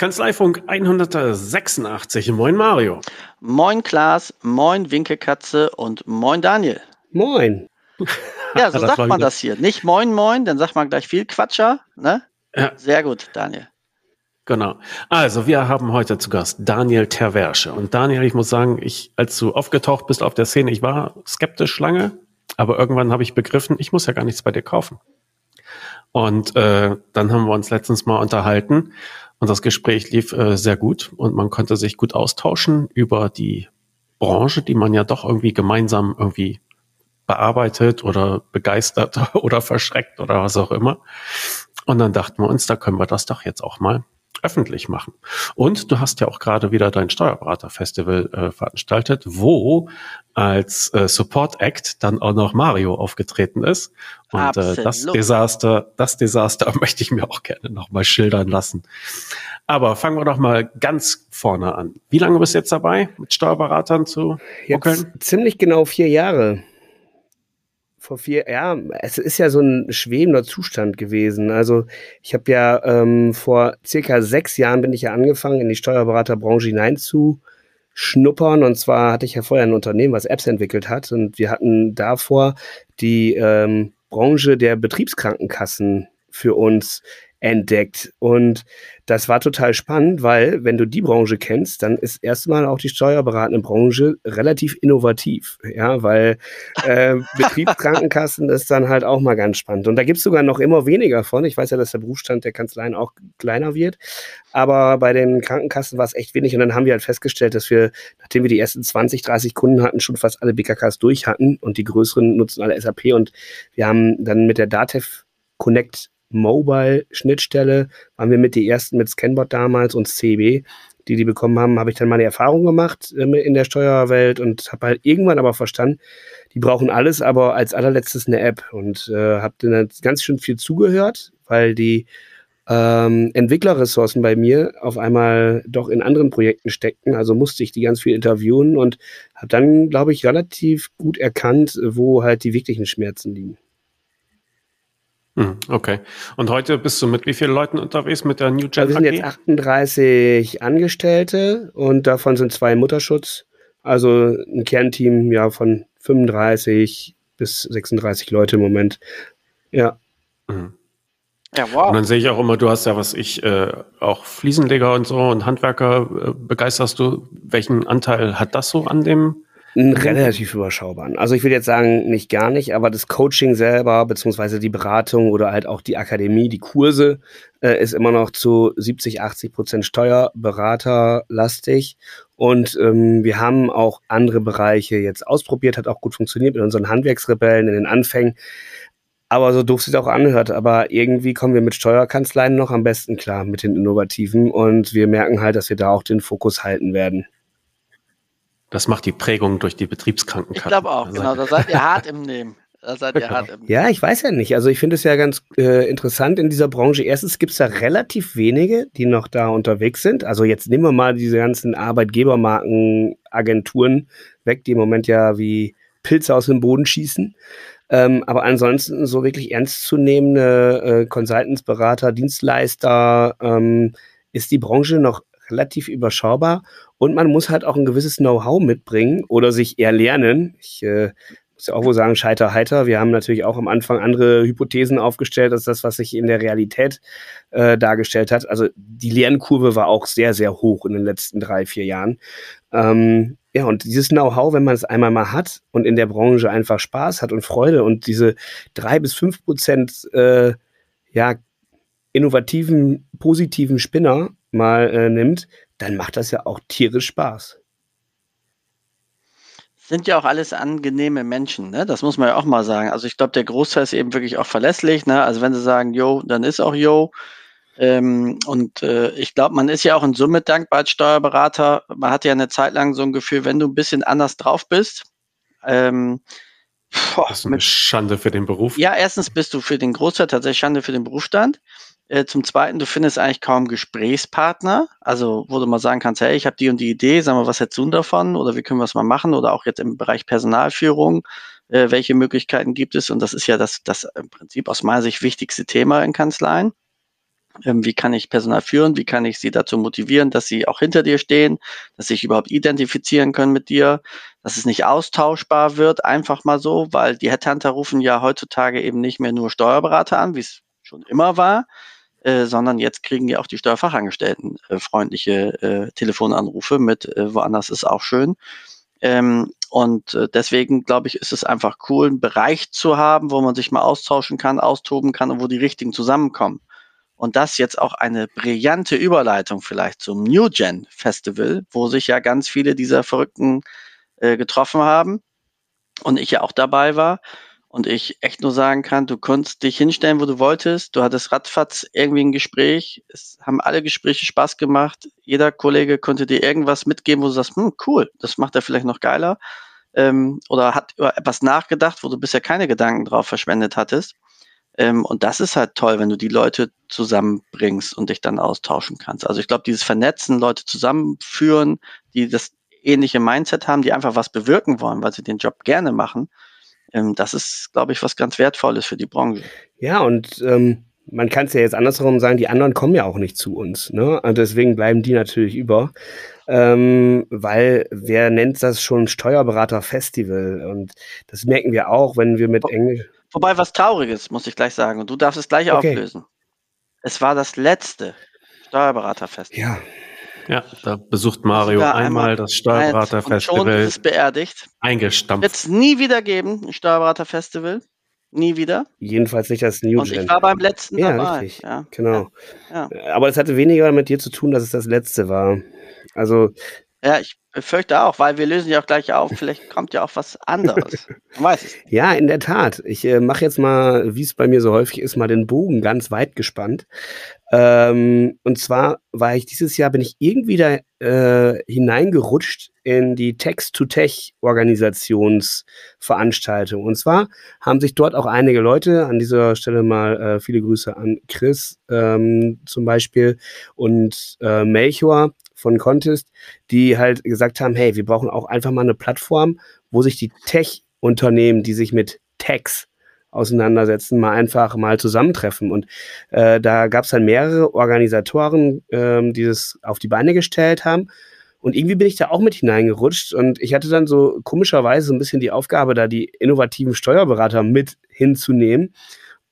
Kanzleifunk 186. Moin Mario. Moin Klaas, moin Winkelkatze und moin Daniel. Moin. Ja, so sagt man das hier. Nicht moin moin, dann sagt man gleich viel Quatscher. Ne? Ja. Sehr gut, Daniel. Genau. Also, wir haben heute zu Gast Daniel Terversche. Und Daniel, ich muss sagen, ich, als du aufgetaucht bist auf der Szene, ich war skeptisch lange, aber irgendwann habe ich begriffen, ich muss ja gar nichts bei dir kaufen. Und äh, dann haben wir uns letztens mal unterhalten und das Gespräch lief äh, sehr gut und man konnte sich gut austauschen über die Branche, die man ja doch irgendwie gemeinsam irgendwie bearbeitet oder begeistert oder verschreckt oder was auch immer. Und dann dachten wir uns, da können wir das doch jetzt auch mal öffentlich machen. Und du hast ja auch gerade wieder dein Steuerberater-Festival äh, veranstaltet, wo als äh, Support Act dann auch noch Mario aufgetreten ist. Und äh, das Desaster, das Desaster möchte ich mir auch gerne nochmal schildern lassen. Aber fangen wir doch mal ganz vorne an. Wie lange bist du jetzt dabei, mit Steuerberatern zu ruckeln? Ziemlich genau vier Jahre vor vier, ja, es ist ja so ein schwebender Zustand gewesen. Also ich habe ja ähm, vor circa sechs Jahren bin ich ja angefangen, in die Steuerberaterbranche hinein zu schnuppern. Und zwar hatte ich ja vorher ein Unternehmen, was Apps entwickelt hat. Und wir hatten davor die ähm, Branche der Betriebskrankenkassen für uns entdeckt. Und das war total spannend, weil wenn du die Branche kennst, dann ist erstmal auch die steuerberatende Branche relativ innovativ. Ja, weil äh, Betriebskrankenkassen ist dann halt auch mal ganz spannend. Und da gibt's sogar noch immer weniger von. Ich weiß ja, dass der Berufsstand der Kanzleien auch kleiner wird. Aber bei den Krankenkassen war es echt wenig. Und dann haben wir halt festgestellt, dass wir, nachdem wir die ersten 20, 30 Kunden hatten, schon fast alle BKKs durch hatten und die größeren nutzen alle SAP. Und wir haben dann mit der Datev Connect Mobile-Schnittstelle waren wir mit die ersten mit Scanbot damals und CB, die die bekommen haben, habe ich dann meine Erfahrung gemacht äh, in der Steuerwelt und habe halt irgendwann aber verstanden, die brauchen alles, aber als allerletztes eine App und äh, habe dann ganz schön viel zugehört, weil die ähm, Entwicklerressourcen bei mir auf einmal doch in anderen Projekten steckten. Also musste ich die ganz viel interviewen und habe dann, glaube ich, relativ gut erkannt, wo halt die wirklichen Schmerzen liegen. Hm, okay. Und heute bist du mit wie vielen Leuten unterwegs mit der New Gen? Also wir sind jetzt 38 Angestellte und davon sind zwei Mutterschutz. Also ein Kernteam ja von 35 bis 36 Leute im Moment. Ja. Mhm. Ja, wow. Und dann sehe ich auch immer, du hast ja, was ich, äh, auch Fliesenleger und so und Handwerker äh, begeisterst du. Welchen Anteil hat das so an dem Relativ überschaubar. Also ich will jetzt sagen, nicht gar nicht, aber das Coaching selber, beziehungsweise die Beratung oder halt auch die Akademie, die Kurse, äh, ist immer noch zu 70, 80 Prozent Steuerberaterlastig. Und ähm, wir haben auch andere Bereiche jetzt ausprobiert, hat auch gut funktioniert mit unseren Handwerksrebellen in den Anfängen. Aber so doof sich auch anhört, aber irgendwie kommen wir mit Steuerkanzleien noch am besten klar mit den Innovativen und wir merken halt, dass wir da auch den Fokus halten werden. Das macht die Prägung durch die Betriebskrankenkasse. Ich glaube auch, genau. Da seid ihr hart im Nehmen. Da seid ihr hart im Ja, ich weiß ja nicht. Also ich finde es ja ganz äh, interessant in dieser Branche. Erstens gibt es da relativ wenige, die noch da unterwegs sind. Also jetzt nehmen wir mal diese ganzen Arbeitgebermarkenagenturen weg, die im Moment ja wie Pilze aus dem Boden schießen. Ähm, aber ansonsten so wirklich ernstzunehmende äh, Consultants, Berater, Dienstleister ähm, ist die Branche noch relativ überschaubar und man muss halt auch ein gewisses Know-how mitbringen oder sich eher lernen. Ich äh, muss ja auch wohl sagen, scheiter heiter. Wir haben natürlich auch am Anfang andere Hypothesen aufgestellt als das, was sich in der Realität äh, dargestellt hat. Also die Lernkurve war auch sehr, sehr hoch in den letzten drei, vier Jahren. Ähm, ja, und dieses Know-how, wenn man es einmal mal hat und in der Branche einfach Spaß hat und Freude und diese drei bis fünf Prozent äh, ja, innovativen, positiven Spinner mal äh, nimmt, dann macht das ja auch tierisch Spaß. Sind ja auch alles angenehme Menschen, ne? Das muss man ja auch mal sagen. Also ich glaube, der Großteil ist eben wirklich auch verlässlich, ne? Also wenn sie sagen, yo, dann ist auch yo. Ähm, und äh, ich glaube, man ist ja auch in Summe dankbar als Steuerberater. Man hat ja eine Zeit lang so ein Gefühl, wenn du ein bisschen anders drauf bist, ähm, boah, das ist eine mit, Schande für den Beruf. Ja, erstens bist du für den Großteil tatsächlich Schande für den Berufsstand. Äh, zum Zweiten, du findest eigentlich kaum Gesprächspartner, also wo du mal sagen kannst, hey, ich habe die und die Idee, sag mal, was hättest du davon? Oder wie können wir es mal machen? Oder auch jetzt im Bereich Personalführung, äh, welche Möglichkeiten gibt es? Und das ist ja das, das im Prinzip aus meiner Sicht wichtigste Thema in Kanzleien. Ähm, wie kann ich Personal führen? Wie kann ich sie dazu motivieren, dass sie auch hinter dir stehen, dass sie sich überhaupt identifizieren können mit dir, dass es nicht austauschbar wird, einfach mal so, weil die Headhunter rufen ja heutzutage eben nicht mehr nur Steuerberater an, wie es schon immer war, äh, sondern jetzt kriegen ja auch die Steuerfachangestellten äh, freundliche äh, Telefonanrufe mit äh, woanders ist auch schön. Ähm, und äh, deswegen glaube ich, ist es einfach cool, einen Bereich zu haben, wo man sich mal austauschen kann, austoben kann und wo die richtigen zusammenkommen. Und das jetzt auch eine brillante Überleitung vielleicht zum New Gen Festival, wo sich ja ganz viele dieser Verrückten äh, getroffen haben und ich ja auch dabei war und ich echt nur sagen kann, du konntest dich hinstellen, wo du wolltest. Du hattest ratzfatz irgendwie ein Gespräch. Es haben alle Gespräche Spaß gemacht. Jeder Kollege konnte dir irgendwas mitgeben, wo du sagst, hm, cool, das macht er vielleicht noch geiler. Ähm, oder hat über etwas nachgedacht, wo du bisher keine Gedanken drauf verschwendet hattest. Ähm, und das ist halt toll, wenn du die Leute zusammenbringst und dich dann austauschen kannst. Also ich glaube, dieses Vernetzen, Leute zusammenführen, die das ähnliche Mindset haben, die einfach was bewirken wollen, weil sie den Job gerne machen, ähm, das ist, glaube ich, was ganz Wertvolles für die Branche. Ja, und ähm, man kann es ja jetzt andersherum sagen, die anderen kommen ja auch nicht zu uns. Ne? Und deswegen bleiben die natürlich über. Ähm, weil wer nennt das schon Steuerberater-Festival? Und das merken wir auch, wenn wir mit Englisch. Wobei was Trauriges, muss ich gleich sagen. Und du darfst es gleich okay. auflösen. Es war das letzte Steuerberater-Festival. Ja, ja, da besucht Mario einmal, einmal das Steuerberaterfestival. Schon ist es beerdigt. Eingestampft. Wird es nie wieder geben, ein Steuerberaterfestival. Nie wieder. Jedenfalls nicht als New Und ich war beim letzten ja, dabei. Richtig. Ja, genau. Ja. Aber es hatte weniger mit dir zu tun, dass es das letzte war. Also. Ja, ich befürchte auch, weil wir lösen ja auch gleich auf. Vielleicht kommt ja auch was anderes. Man weiß es. Ja, in der Tat. Ich äh, mache jetzt mal, wie es bei mir so häufig ist, mal den Bogen ganz weit gespannt. Ähm, und zwar war ich dieses Jahr, bin ich irgendwie da äh, hineingerutscht in die Text-to-Tech-Organisationsveranstaltung. Und zwar haben sich dort auch einige Leute, an dieser Stelle mal äh, viele Grüße an Chris ähm, zum Beispiel und äh, Melchior von Contest, die halt gesagt haben, hey, wir brauchen auch einfach mal eine Plattform, wo sich die Tech-Unternehmen, die sich mit Techs auseinandersetzen, mal einfach mal zusammentreffen. Und äh, da gab es dann mehrere Organisatoren, ähm, die das auf die Beine gestellt haben. Und irgendwie bin ich da auch mit hineingerutscht und ich hatte dann so komischerweise so ein bisschen die Aufgabe, da die innovativen Steuerberater mit hinzunehmen.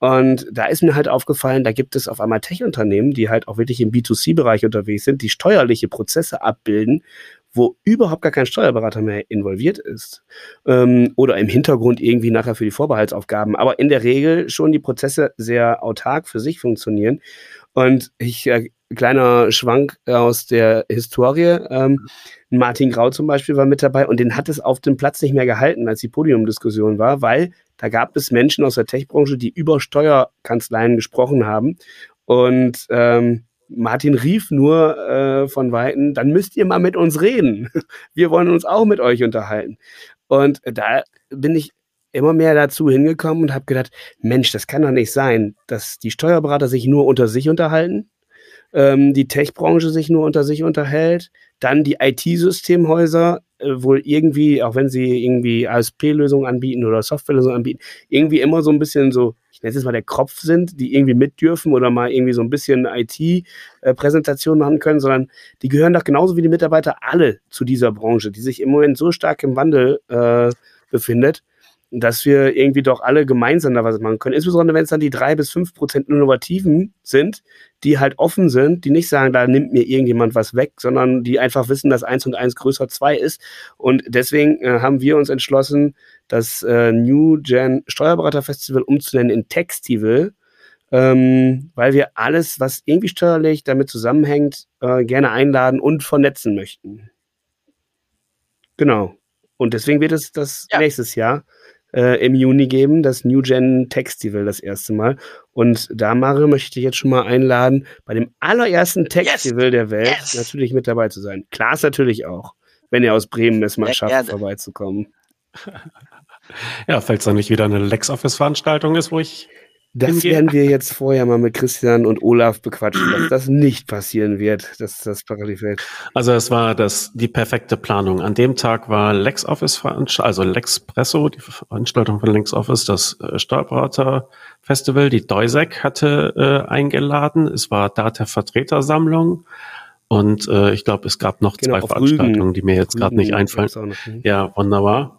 Und da ist mir halt aufgefallen, da gibt es auf einmal Tech-Unternehmen, die halt auch wirklich im B2C-Bereich unterwegs sind, die steuerliche Prozesse abbilden, wo überhaupt gar kein Steuerberater mehr involviert ist ähm, oder im Hintergrund irgendwie nachher für die Vorbehaltsaufgaben, aber in der Regel schon die Prozesse sehr autark für sich funktionieren. Und ich, äh, kleiner Schwank aus der Historie, ähm, Martin Grau zum Beispiel war mit dabei und den hat es auf dem Platz nicht mehr gehalten, als die Podiumdiskussion war, weil da gab es Menschen aus der Tech-Branche, die über Steuerkanzleien gesprochen haben und ähm, Martin rief nur äh, von Weitem, dann müsst ihr mal mit uns reden. Wir wollen uns auch mit euch unterhalten. Und da bin ich immer mehr dazu hingekommen und habe gedacht, Mensch, das kann doch nicht sein, dass die Steuerberater sich nur unter sich unterhalten, ähm, die Tech-Branche sich nur unter sich unterhält, dann die IT-Systemhäuser äh, wohl irgendwie, auch wenn sie irgendwie ASP-Lösungen anbieten oder Softwarelösungen anbieten, irgendwie immer so ein bisschen so, ich nenne es jetzt mal der Kopf sind, die irgendwie mit dürfen oder mal irgendwie so ein bisschen IT-Präsentation machen können, sondern die gehören doch genauso wie die Mitarbeiter alle zu dieser Branche, die sich im Moment so stark im Wandel äh, befindet dass wir irgendwie doch alle gemeinsam da was machen können. Insbesondere wenn es dann die drei bis fünf Prozent Innovativen sind, die halt offen sind, die nicht sagen, da nimmt mir irgendjemand was weg, sondern die einfach wissen, dass eins und eins größer zwei ist. Und deswegen äh, haben wir uns entschlossen, das äh, New Gen Steuerberater Festival umzunennen in Textival, ähm, weil wir alles, was irgendwie steuerlich damit zusammenhängt, äh, gerne einladen und vernetzen möchten. Genau. Und deswegen wird es das ja. nächstes Jahr äh, im Juni geben, das New Gen Textival das erste Mal. Und da, Mario, möchte ich dich jetzt schon mal einladen, bei dem allerersten Textival yes. der Welt yes. natürlich mit dabei zu sein. Klaas natürlich auch, wenn ihr aus Bremen es mal schafft, gerne. vorbeizukommen. Ja, falls da nicht wieder eine LexOffice-Veranstaltung ist, wo ich Das werden wir jetzt vorher mal mit Christian und Olaf bequatschen, dass das nicht passieren wird, dass das Parallelfeld. Also es war das die perfekte Planung. An dem Tag war LexOffice also Lexpresso, die Veranstaltung von LexOffice, das äh, Steuerberater Festival, die Deusek hatte äh, eingeladen. Es war da der Vertretersammlung. Und äh, ich glaube, es gab noch genau, zwei Veranstaltungen, Rügen. die mir jetzt gerade nicht einfallen. Hm. Ja, wunderbar.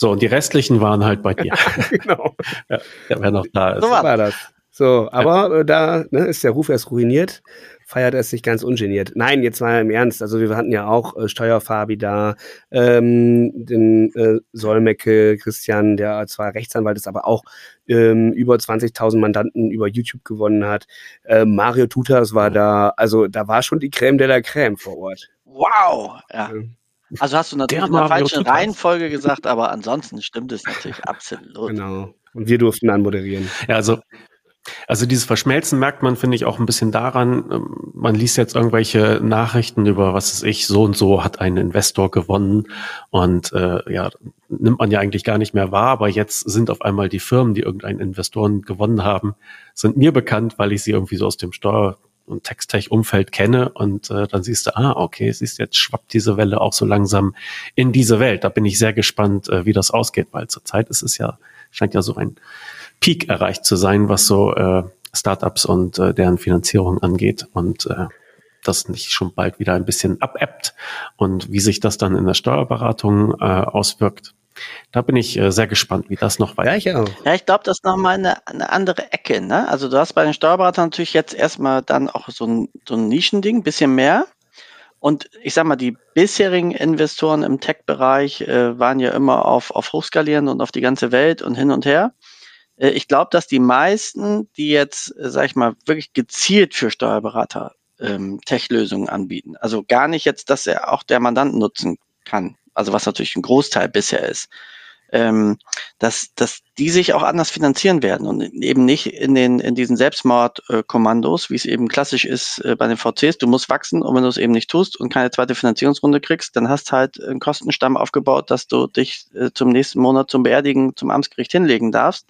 So, und die restlichen waren halt bei dir. genau. Ja, wer noch da ist. So war das. So, aber ja. Äh, da ne, ist der Ruf erst ruiniert, feiert er sich ganz ungeniert. Nein, jetzt mal im Ernst. Also wir hatten ja auch äh, Steuerfabi da, ähm, den äh, Solmecke Christian, der zwar Rechtsanwalt ist, aber auch ähm, über 20.000 Mandanten über YouTube gewonnen hat. Äh, Mario Tutas war da. Also da war schon die Creme de la Creme vor Ort. Wow! Ja. Also hast du natürlich in der falschen Reihenfolge gesagt, aber ansonsten stimmt es natürlich absolut. Genau. Und wir durften anmoderieren. Ja, also also dieses Verschmelzen merkt man, finde ich, auch ein bisschen daran, ähm, man liest jetzt irgendwelche Nachrichten über, was ist ich, so und so hat ein Investor gewonnen und äh, ja, nimmt man ja eigentlich gar nicht mehr wahr, aber jetzt sind auf einmal die Firmen, die irgendeinen Investoren gewonnen haben, sind mir bekannt, weil ich sie irgendwie so aus dem Steuer- und Textech-Umfeld kenne und äh, dann siehst du, ah, okay, siehst jetzt schwappt diese Welle auch so langsam in diese Welt. Da bin ich sehr gespannt, äh, wie das ausgeht, weil zurzeit ist es ja, scheint ja so ein Peak erreicht zu sein, was so äh, Startups und äh, deren Finanzierung angeht und äh, das nicht schon bald wieder ein bisschen abebbt und wie sich das dann in der Steuerberatung äh, auswirkt. Da bin ich äh, sehr gespannt, wie das noch weiter. Ja, ich, auch. ja, ich glaube, das ist nochmal eine, eine andere Ecke. Ne? Also du hast bei den Steuerberatern natürlich jetzt erstmal dann auch so ein, so ein Nischending, bisschen mehr. Und ich sag mal, die bisherigen Investoren im Tech-Bereich äh, waren ja immer auf, auf Hochskalieren und auf die ganze Welt und hin und her. Äh, ich glaube, dass die meisten, die jetzt, äh, sag ich mal, wirklich gezielt für Steuerberater ähm, Tech-Lösungen anbieten, also gar nicht jetzt, dass er auch der Mandant nutzen kann, also was natürlich ein Großteil bisher ist, ähm, dass, dass die sich auch anders finanzieren werden und eben nicht in den in diesen Selbstmordkommandos, wie es eben klassisch ist äh, bei den VCs. Du musst wachsen und wenn du es eben nicht tust und keine zweite Finanzierungsrunde kriegst, dann hast halt einen Kostenstamm aufgebaut, dass du dich äh, zum nächsten Monat zum Beerdigen zum Amtsgericht hinlegen darfst,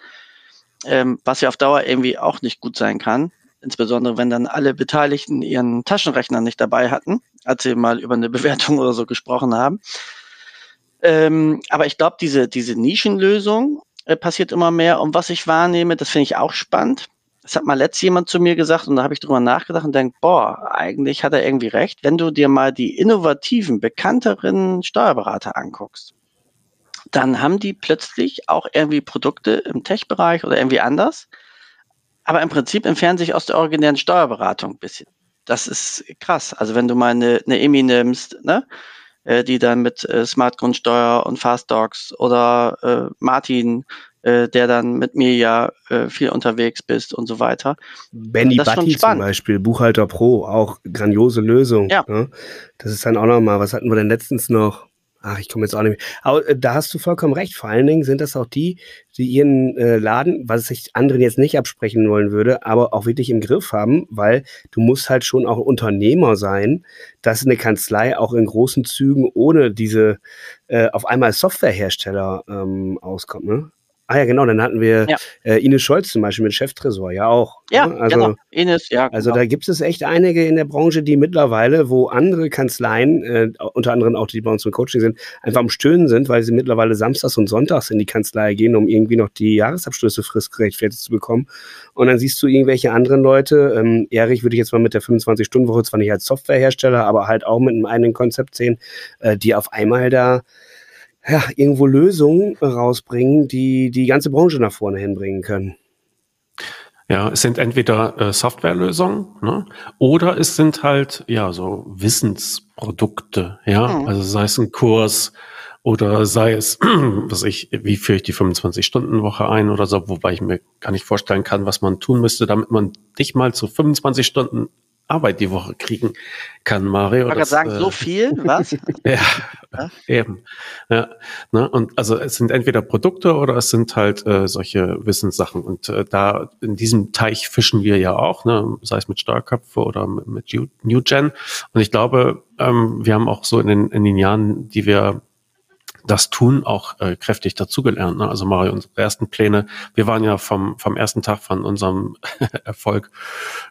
ähm, was ja auf Dauer irgendwie auch nicht gut sein kann. Insbesondere wenn dann alle Beteiligten ihren Taschenrechner nicht dabei hatten, als sie mal über eine Bewertung oder so gesprochen haben. Ähm, aber ich glaube, diese, diese Nischenlösung äh, passiert immer mehr. Und was ich wahrnehme, das finde ich auch spannend. Das hat mal letzt jemand zu mir gesagt und da habe ich drüber nachgedacht und denke, boah, eigentlich hat er irgendwie recht. Wenn du dir mal die innovativen, bekannteren Steuerberater anguckst, dann haben die plötzlich auch irgendwie Produkte im Tech-Bereich oder irgendwie anders. Aber im Prinzip entfernen sich aus der originären Steuerberatung ein bisschen. Das ist krass. Also wenn du mal eine, eine EMI nimmst, ne? Äh, die dann mit äh, Smart Grundsteuer und Fast Dogs oder äh, Martin, äh, der dann mit mir ja äh, viel unterwegs bist und so weiter. Benny Batti zum Beispiel, Buchhalter Pro, auch grandiose Lösung. Ja. Ne? Das ist dann auch nochmal, was hatten wir denn letztens noch? Ach, ich komme jetzt auch nicht mehr. Aber äh, da hast du vollkommen recht. Vor allen Dingen sind das auch die, die ihren äh, Laden, was ich anderen jetzt nicht absprechen wollen würde, aber auch wirklich im Griff haben, weil du musst halt schon auch Unternehmer sein, dass eine Kanzlei auch in großen Zügen ohne diese äh, auf einmal Softwarehersteller ähm, auskommt. Ne? Ah ja, genau, dann hatten wir ja. äh, Ines Scholz zum Beispiel mit Cheftresor, ja auch. Ja, ne? also, genau. Ines, ja. Also genau. da gibt es echt einige in der Branche, die mittlerweile, wo andere Kanzleien, äh, unter anderem auch die bei uns im Coaching sind, einfach am Stöhnen sind, weil sie mittlerweile samstags und sonntags in die Kanzlei gehen, um irgendwie noch die Jahresabschlüsse fristgerechtfertigt zu bekommen. Und dann siehst du irgendwelche anderen Leute, ähm, Erich würde ich jetzt mal mit der 25-Stunden-Woche zwar nicht als Softwarehersteller, aber halt auch mit einem eigenen Konzept sehen, äh, die auf einmal da ja, irgendwo Lösungen rausbringen, die die ganze Branche nach vorne hinbringen können. Ja, es sind entweder äh, Softwarelösungen ne? oder es sind halt ja so Wissensprodukte, ja, mhm. also sei es ein Kurs oder sei es, was ich, wie führe ich die 25-Stunden-Woche ein oder so, wobei ich mir gar nicht vorstellen kann, was man tun müsste, damit man dich mal zu 25 Stunden Arbeit die Woche kriegen kann, Mario. Ich kann sagen, äh, so viel, was? ja, ja, eben. Ja, ne? Und also es sind entweder Produkte oder es sind halt äh, solche Wissenssachen. Und äh, da in diesem Teich fischen wir ja auch, ne? sei es mit Steuerköpfe oder mit, mit New Gen. Und ich glaube, ähm, wir haben auch so in den, in den Jahren, die wir das Tun auch äh, kräftig dazugelernt. Ne? Also Mario, unsere ersten Pläne, wir waren ja vom, vom ersten Tag von unserem Erfolg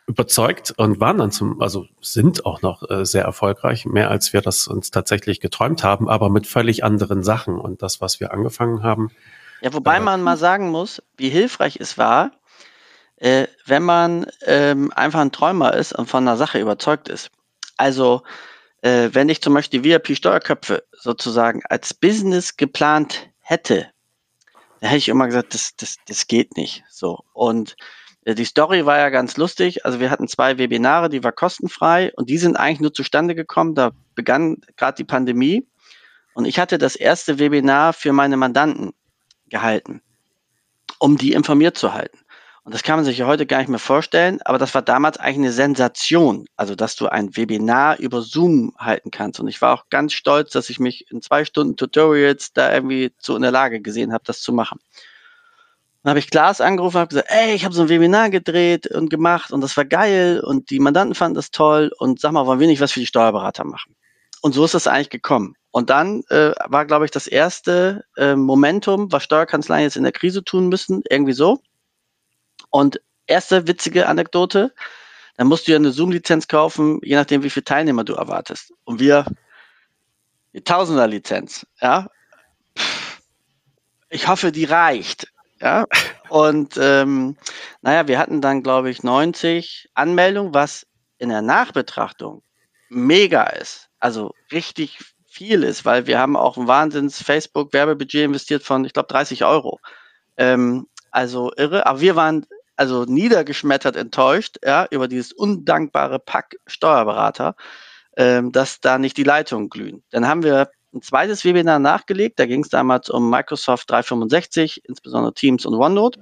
überzeugt und waren dann zum, also sind auch noch äh, sehr erfolgreich, mehr als wir das uns tatsächlich geträumt haben, aber mit völlig anderen Sachen. Und das, was wir angefangen haben. Ja, wobei man mal sagen muss, wie hilfreich es war, äh, wenn man ähm, einfach ein Träumer ist und von einer Sache überzeugt ist. Also äh, wenn ich zum Beispiel die VIP-Steuerköpfe sozusagen als Business geplant hätte, da hätte ich immer gesagt, das, das, das geht nicht. So. Und äh, die Story war ja ganz lustig. Also wir hatten zwei Webinare, die war kostenfrei und die sind eigentlich nur zustande gekommen. Da begann gerade die Pandemie. Und ich hatte das erste Webinar für meine Mandanten gehalten, um die informiert zu halten. Und das kann man sich ja heute gar nicht mehr vorstellen, aber das war damals eigentlich eine Sensation. Also, dass du ein Webinar über Zoom halten kannst. Und ich war auch ganz stolz, dass ich mich in zwei Stunden Tutorials da irgendwie zu in der Lage gesehen habe, das zu machen. Dann habe ich Klaas angerufen und habe gesagt, ey, ich habe so ein Webinar gedreht und gemacht und das war geil und die Mandanten fanden das toll und sag mal, wollen wir nicht was für die Steuerberater machen? Und so ist das eigentlich gekommen. Und dann äh, war, glaube ich, das erste äh, Momentum, was Steuerkanzleien jetzt in der Krise tun müssen, irgendwie so. Und erste witzige Anekdote, dann musst du ja eine Zoom-Lizenz kaufen, je nachdem, wie viele Teilnehmer du erwartest. Und wir, die Tausender-Lizenz, ja. Ich hoffe, die reicht. Ja, und ähm, naja, wir hatten dann, glaube ich, 90 Anmeldungen, was in der Nachbetrachtung mega ist. Also richtig viel ist, weil wir haben auch ein Wahnsinns Facebook-Werbebudget investiert von, ich glaube, 30 Euro. Ähm, also irre. Aber wir waren also niedergeschmettert enttäuscht, ja, über dieses undankbare Pack Steuerberater, ähm, dass da nicht die Leitungen glühen. Dann haben wir ein zweites Webinar nachgelegt, da ging es damals um Microsoft 365, insbesondere Teams und OneNote.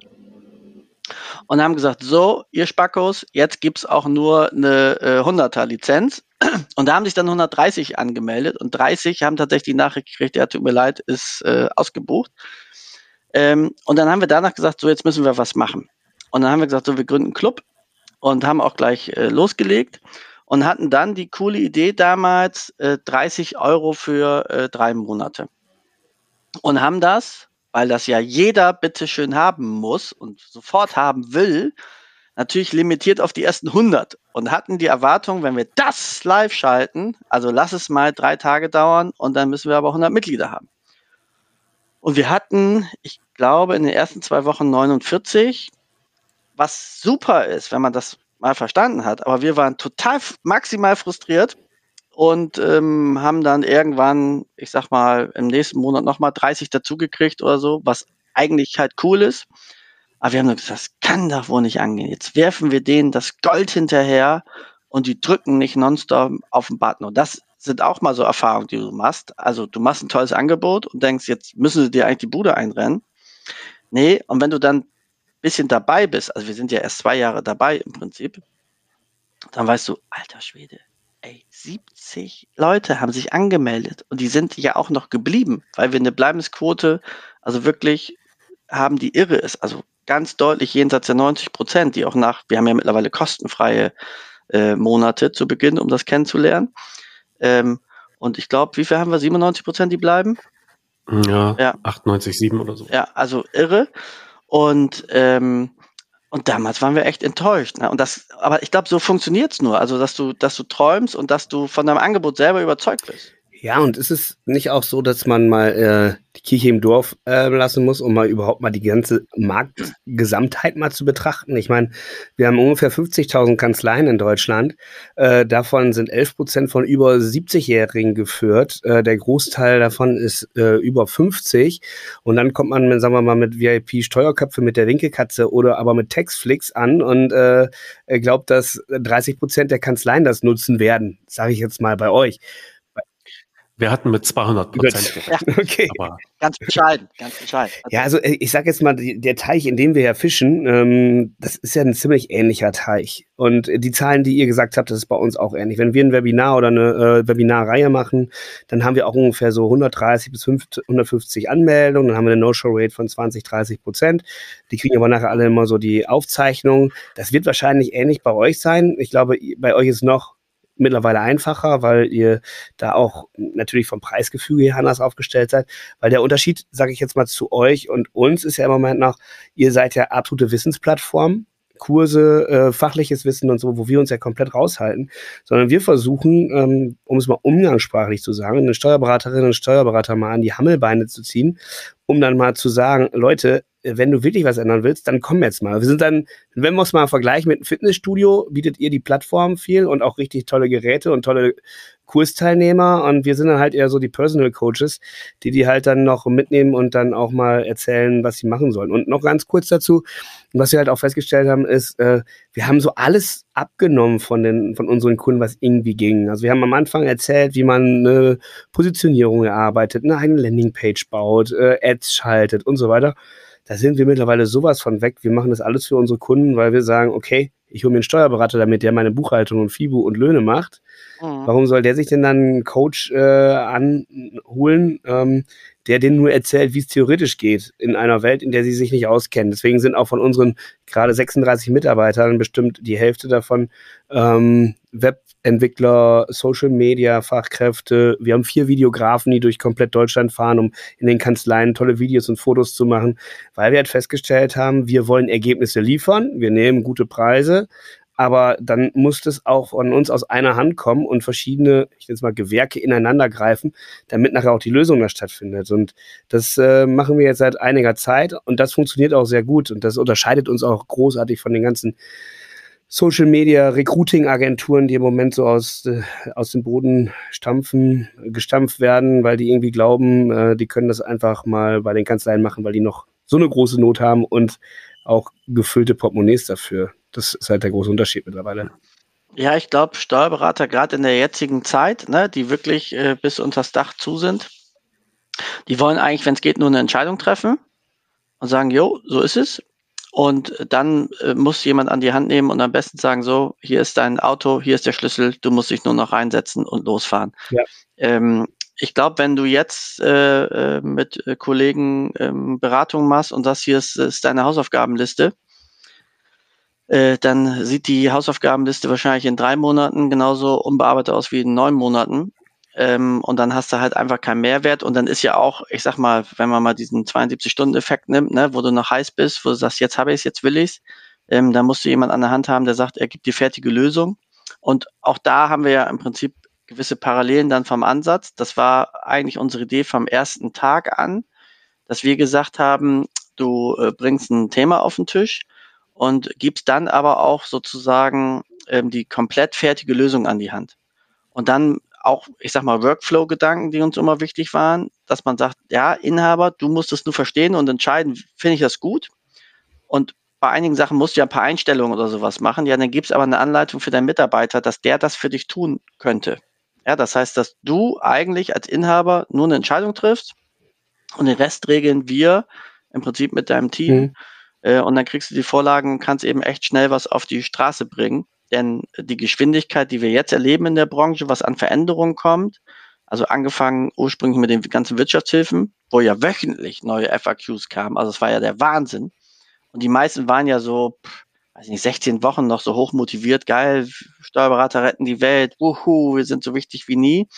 Und haben gesagt, so, ihr Spackos, jetzt gibt's auch nur eine äh, 100er-Lizenz. Und da haben sich dann 130 angemeldet und 30 haben tatsächlich die Nachricht gekriegt, ja, tut mir leid, ist äh, ausgebucht. Ähm, und dann haben wir danach gesagt, so, jetzt müssen wir was machen. Und dann haben wir gesagt, so, wir gründen einen Club und haben auch gleich äh, losgelegt und hatten dann die coole Idee damals, äh, 30 Euro für äh, drei Monate. Und haben das, weil das ja jeder bitteschön haben muss und sofort haben will, natürlich limitiert auf die ersten 100 und hatten die Erwartung, wenn wir das live schalten, also lass es mal drei Tage dauern und dann müssen wir aber 100 Mitglieder haben. Und wir hatten, ich glaube, in den ersten zwei Wochen 49 was super ist, wenn man das mal verstanden hat. Aber wir waren total maximal frustriert und ähm, haben dann irgendwann, ich sag mal, im nächsten Monat nochmal 30 dazugekriegt oder so, was eigentlich halt cool ist. Aber wir haben gesagt, das kann doch wohl nicht angehen. Jetzt werfen wir denen das Gold hinterher und die drücken nicht nonstop auf den Button. Und das sind auch mal so Erfahrungen, die du machst. Also du machst ein tolles Angebot und denkst, jetzt müssen sie dir eigentlich die Bude einrennen. Nee, und wenn du dann bisschen dabei bist, also wir sind ja erst zwei Jahre dabei im Prinzip, dann weißt du, alter Schwede, ey, 70 Leute haben sich angemeldet und die sind ja auch noch geblieben, weil wir eine Bleibensquote, also wirklich haben, die irre ist, also ganz deutlich jenseits der 90 Prozent, die auch nach, wir haben ja mittlerweile kostenfreie äh, Monate zu Beginn, um das kennenzulernen. Ähm, und ich glaube, wie viel haben wir? 97 Prozent, die bleiben? Ja, ja, 98, 7 oder so. Ja, also irre. Und, ähm, und damals waren wir echt enttäuscht. Ne? Und das, aber ich glaube, so funktioniert's nur. Also, dass du, dass du träumst und dass du von deinem Angebot selber überzeugt bist. Ja, und ist es nicht auch so, dass man mal äh, die Kirche im Dorf äh, lassen muss, um mal überhaupt mal die ganze Marktgesamtheit mal zu betrachten? Ich meine, wir haben ungefähr 50.000 Kanzleien in Deutschland. Äh, davon sind 11 Prozent von über 70-Jährigen geführt. Äh, der Großteil davon ist äh, über 50. Und dann kommt man, sagen wir mal, mit VIP-Steuerköpfe mit der Winkelkatze oder aber mit Taxflix an und äh, glaubt, dass 30 Prozent der Kanzleien das nutzen werden, sage ich jetzt mal bei euch. Wir hatten mit 200 Prozent. Ja, okay. Aber ganz bescheiden, ganz bescheiden. Ja, also äh, ich sage jetzt mal, der Teich, in dem wir ja fischen, ähm, das ist ja ein ziemlich ähnlicher Teich. Und die Zahlen, die ihr gesagt habt, das ist bei uns auch ähnlich. Wenn wir ein Webinar oder eine äh, Webinarreihe machen, dann haben wir auch ungefähr so 130 bis 150 Anmeldungen. Dann haben wir eine No-Show-Rate von 20, 30 Prozent. Die kriegen aber nachher alle immer so die Aufzeichnung. Das wird wahrscheinlich ähnlich bei euch sein. Ich glaube, bei euch ist noch mittlerweile einfacher, weil ihr da auch natürlich vom Preisgefüge her anders aufgestellt seid. Weil der Unterschied, sage ich jetzt mal zu euch und uns, ist ja im Moment noch, ihr seid ja absolute Wissensplattform. Kurse, äh, fachliches Wissen und so, wo wir uns ja komplett raushalten, sondern wir versuchen, ähm, um es mal umgangssprachlich zu sagen, eine Steuerberaterin und Steuerberater mal an die Hammelbeine zu ziehen, um dann mal zu sagen, Leute, wenn du wirklich was ändern willst, dann komm jetzt mal. Wir sind dann, wenn wir es mal vergleichen mit einem Fitnessstudio, bietet ihr die Plattform viel und auch richtig tolle Geräte und tolle Kursteilnehmer und wir sind dann halt eher so die Personal Coaches, die die halt dann noch mitnehmen und dann auch mal erzählen, was sie machen sollen. Und noch ganz kurz dazu, was wir halt auch festgestellt haben, ist, äh, wir haben so alles abgenommen von den von unseren Kunden, was irgendwie ging. Also wir haben am Anfang erzählt, wie man eine Positionierung erarbeitet, eine eigene Landingpage baut, äh, Ads schaltet und so weiter da sind wir mittlerweile sowas von weg. Wir machen das alles für unsere Kunden, weil wir sagen, okay, ich hole mir einen Steuerberater, damit der meine Buchhaltung und FIBU und Löhne macht. Mhm. Warum soll der sich denn dann einen Coach äh, anholen, ähm, der denen nur erzählt, wie es theoretisch geht in einer Welt, in der sie sich nicht auskennen? Deswegen sind auch von unseren gerade 36 Mitarbeitern bestimmt die Hälfte davon ähm, Web Entwickler, Social Media Fachkräfte. Wir haben vier Videografen, die durch komplett Deutschland fahren, um in den Kanzleien tolle Videos und Fotos zu machen, weil wir halt festgestellt haben, wir wollen Ergebnisse liefern, wir nehmen gute Preise, aber dann muss das auch von uns aus einer Hand kommen und verschiedene, ich nenne es mal Gewerke ineinander greifen, damit nachher auch die Lösung da stattfindet. Und das äh, machen wir jetzt seit einiger Zeit und das funktioniert auch sehr gut und das unterscheidet uns auch großartig von den ganzen Social Media Recruiting Agenturen, die im Moment so aus, äh, aus dem Boden stampfen, gestampft werden, weil die irgendwie glauben, äh, die können das einfach mal bei den Kanzleien machen, weil die noch so eine große Not haben und auch gefüllte Portemonnaies dafür. Das ist halt der große Unterschied mittlerweile. Ja, ich glaube, Steuerberater gerade in der jetzigen Zeit, ne, die wirklich äh, bis unters Dach zu sind, die wollen eigentlich, wenn es geht, nur eine Entscheidung treffen und sagen, jo, so ist es. Und dann äh, muss jemand an die Hand nehmen und am besten sagen, so, hier ist dein Auto, hier ist der Schlüssel, du musst dich nur noch reinsetzen und losfahren. Ja. Ähm, ich glaube, wenn du jetzt äh, äh mit äh, Kollegen ähm, Beratungen machst und das hier ist, ist deine Hausaufgabenliste, äh, dann sieht die Hausaufgabenliste wahrscheinlich in drei Monaten genauso unbearbeitet aus wie in neun Monaten. Ähm, und dann hast du halt einfach keinen Mehrwert. Und dann ist ja auch, ich sag mal, wenn man mal diesen 72-Stunden-Effekt nimmt, ne, wo du noch heiß bist, wo du sagst, jetzt habe ich es, jetzt will ich es, ähm, dann musst du jemand an der Hand haben, der sagt, er gibt die fertige Lösung. Und auch da haben wir ja im Prinzip gewisse Parallelen dann vom Ansatz. Das war eigentlich unsere Idee vom ersten Tag an, dass wir gesagt haben, du äh, bringst ein Thema auf den Tisch und gibst dann aber auch sozusagen ähm, die komplett fertige Lösung an die Hand. Und dann auch, ich sag mal, Workflow-Gedanken, die uns immer wichtig waren, dass man sagt, ja, Inhaber, du musst es nur verstehen und entscheiden, finde ich das gut? Und bei einigen Sachen musst du ja ein paar Einstellungen oder sowas machen. Ja, dann gibt es aber eine Anleitung für deinen Mitarbeiter, dass der das für dich tun könnte. Ja, das heißt, dass du eigentlich als Inhaber nur eine Entscheidung triffst und den Rest regeln wir im Prinzip mit deinem Team. Mhm. Äh, und dann kriegst du die Vorlagen und kannst eben echt schnell was auf die Straße bringen. Denn die Geschwindigkeit, die wir jetzt erleben in der Branche, was an Veränderungen kommt, also angefangen ursprünglich mit den ganzen Wirtschaftshilfen, wo ja wöchentlich neue FAQs kamen, also es war ja der Wahnsinn. Und die meisten waren ja so, weiß nicht, 16 Wochen noch so hoch motiviert, geil, Steuerberater retten die Welt, wuhu, wir sind so wichtig wie nie.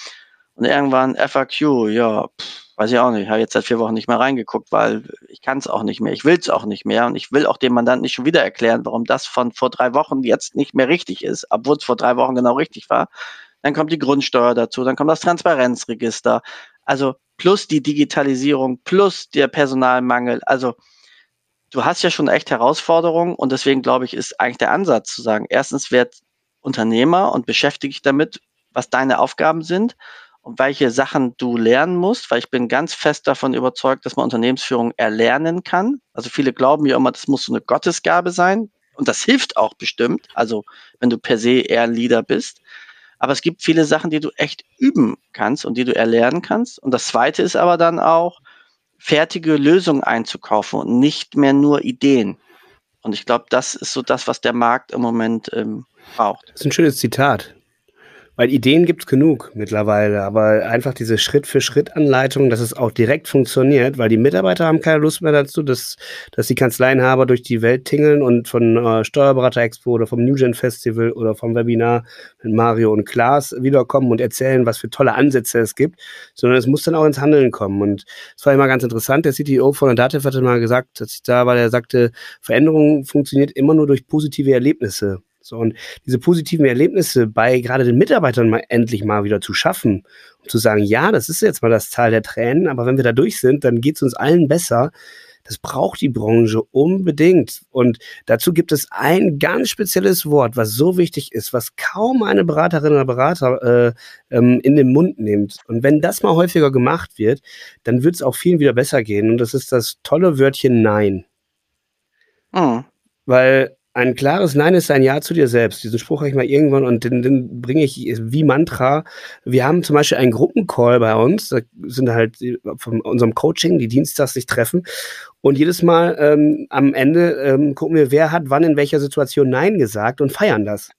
Und irgendwann FAQ, ja, pff, weiß ich auch nicht, habe jetzt seit vier Wochen nicht mehr reingeguckt, weil ich kann es auch nicht mehr, ich will es auch nicht mehr. Und ich will auch dem Mandanten nicht schon wieder erklären, warum das von vor drei Wochen jetzt nicht mehr richtig ist, obwohl es vor drei Wochen genau richtig war. Dann kommt die Grundsteuer dazu, dann kommt das Transparenzregister, also plus die Digitalisierung, plus der Personalmangel, also du hast ja schon echt Herausforderungen und deswegen glaube ich, ist eigentlich der Ansatz zu sagen, erstens werd Unternehmer und beschäftige dich damit, was deine Aufgaben sind welche Sachen du lernen musst, weil ich bin ganz fest davon überzeugt, dass man Unternehmensführung erlernen kann. Also viele glauben ja immer, das muss so eine Gottesgabe sein und das hilft auch bestimmt, also wenn du per se eher Leader bist. Aber es gibt viele Sachen, die du echt üben kannst und die du erlernen kannst. Und das Zweite ist aber dann auch, fertige Lösungen einzukaufen und nicht mehr nur Ideen. Und ich glaube, das ist so das, was der Markt im Moment ähm, braucht. Das ist ein schönes Zitat Weil Ideen gibt's genug mittlerweile, aber einfach diese Schritt-für-Schritt-Anleitung, dass es auch direkt funktioniert, weil die Mitarbeiter haben keine Lust mehr dazu, dass, dass die Kanzleienhaber durch die Welt tingeln und von äh, Steuerberater Expo oder vom Newgen Festival oder vom Webinar mit Mario und Klaas wiederkommen und erzählen, was für tolle Ansätze es gibt, sondern es muss dann auch ins Handeln kommen. Und es war immer ganz interessant, der CTO von der Dativ hatte mal gesagt, dass ich da war, der sagte, Veränderung funktioniert immer nur durch positive Erlebnisse. So, und diese positiven Erlebnisse bei gerade den Mitarbeitern mal endlich mal wieder zu schaffen, um zu sagen, ja, das ist jetzt mal das Zahl der Tränen, aber wenn wir da durch sind, dann geht es uns allen besser. Das braucht die Branche unbedingt. Und dazu gibt es ein ganz spezielles Wort, was so wichtig ist, was kaum eine Beraterin oder Berater äh, ähm, in den Mund nimmt. Und wenn das mal häufiger gemacht wird, dann wird es auch vielen wieder besser gehen. Und das ist das tolle Wörtchen Nein. Mhm. Weil ein klares Nein ist ein Ja zu dir selbst. Diesen Spruch habe ich mal irgendwann und den, den bringe ich wie Mantra. Wir haben zum Beispiel einen Gruppencall bei uns. Da sind halt von unserem Coaching, die dienstags sich treffen. Und jedes Mal ähm, am Ende ähm, gucken wir, wer hat wann in welcher Situation Nein gesagt und feiern das.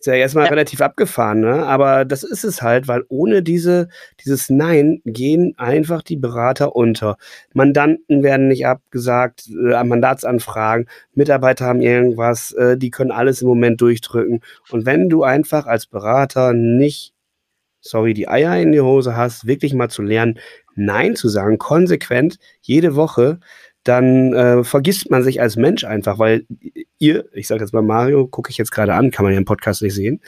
Ist ja erstmal ja. relativ abgefahren, ne? Aber das ist es halt, weil ohne diese, dieses Nein gehen einfach die Berater unter. Mandanten werden nicht abgesagt, äh, Mandatsanfragen, Mitarbeiter haben irgendwas, äh, die können alles im Moment durchdrücken. Und wenn du einfach als Berater nicht, sorry, die Eier in die Hose hast, wirklich mal zu lernen, Nein zu sagen, konsequent, jede Woche, dann äh, vergisst man sich als Mensch einfach, weil ihr, ich sage jetzt mal Mario, gucke ich jetzt gerade an, kann man ja im Podcast nicht sehen,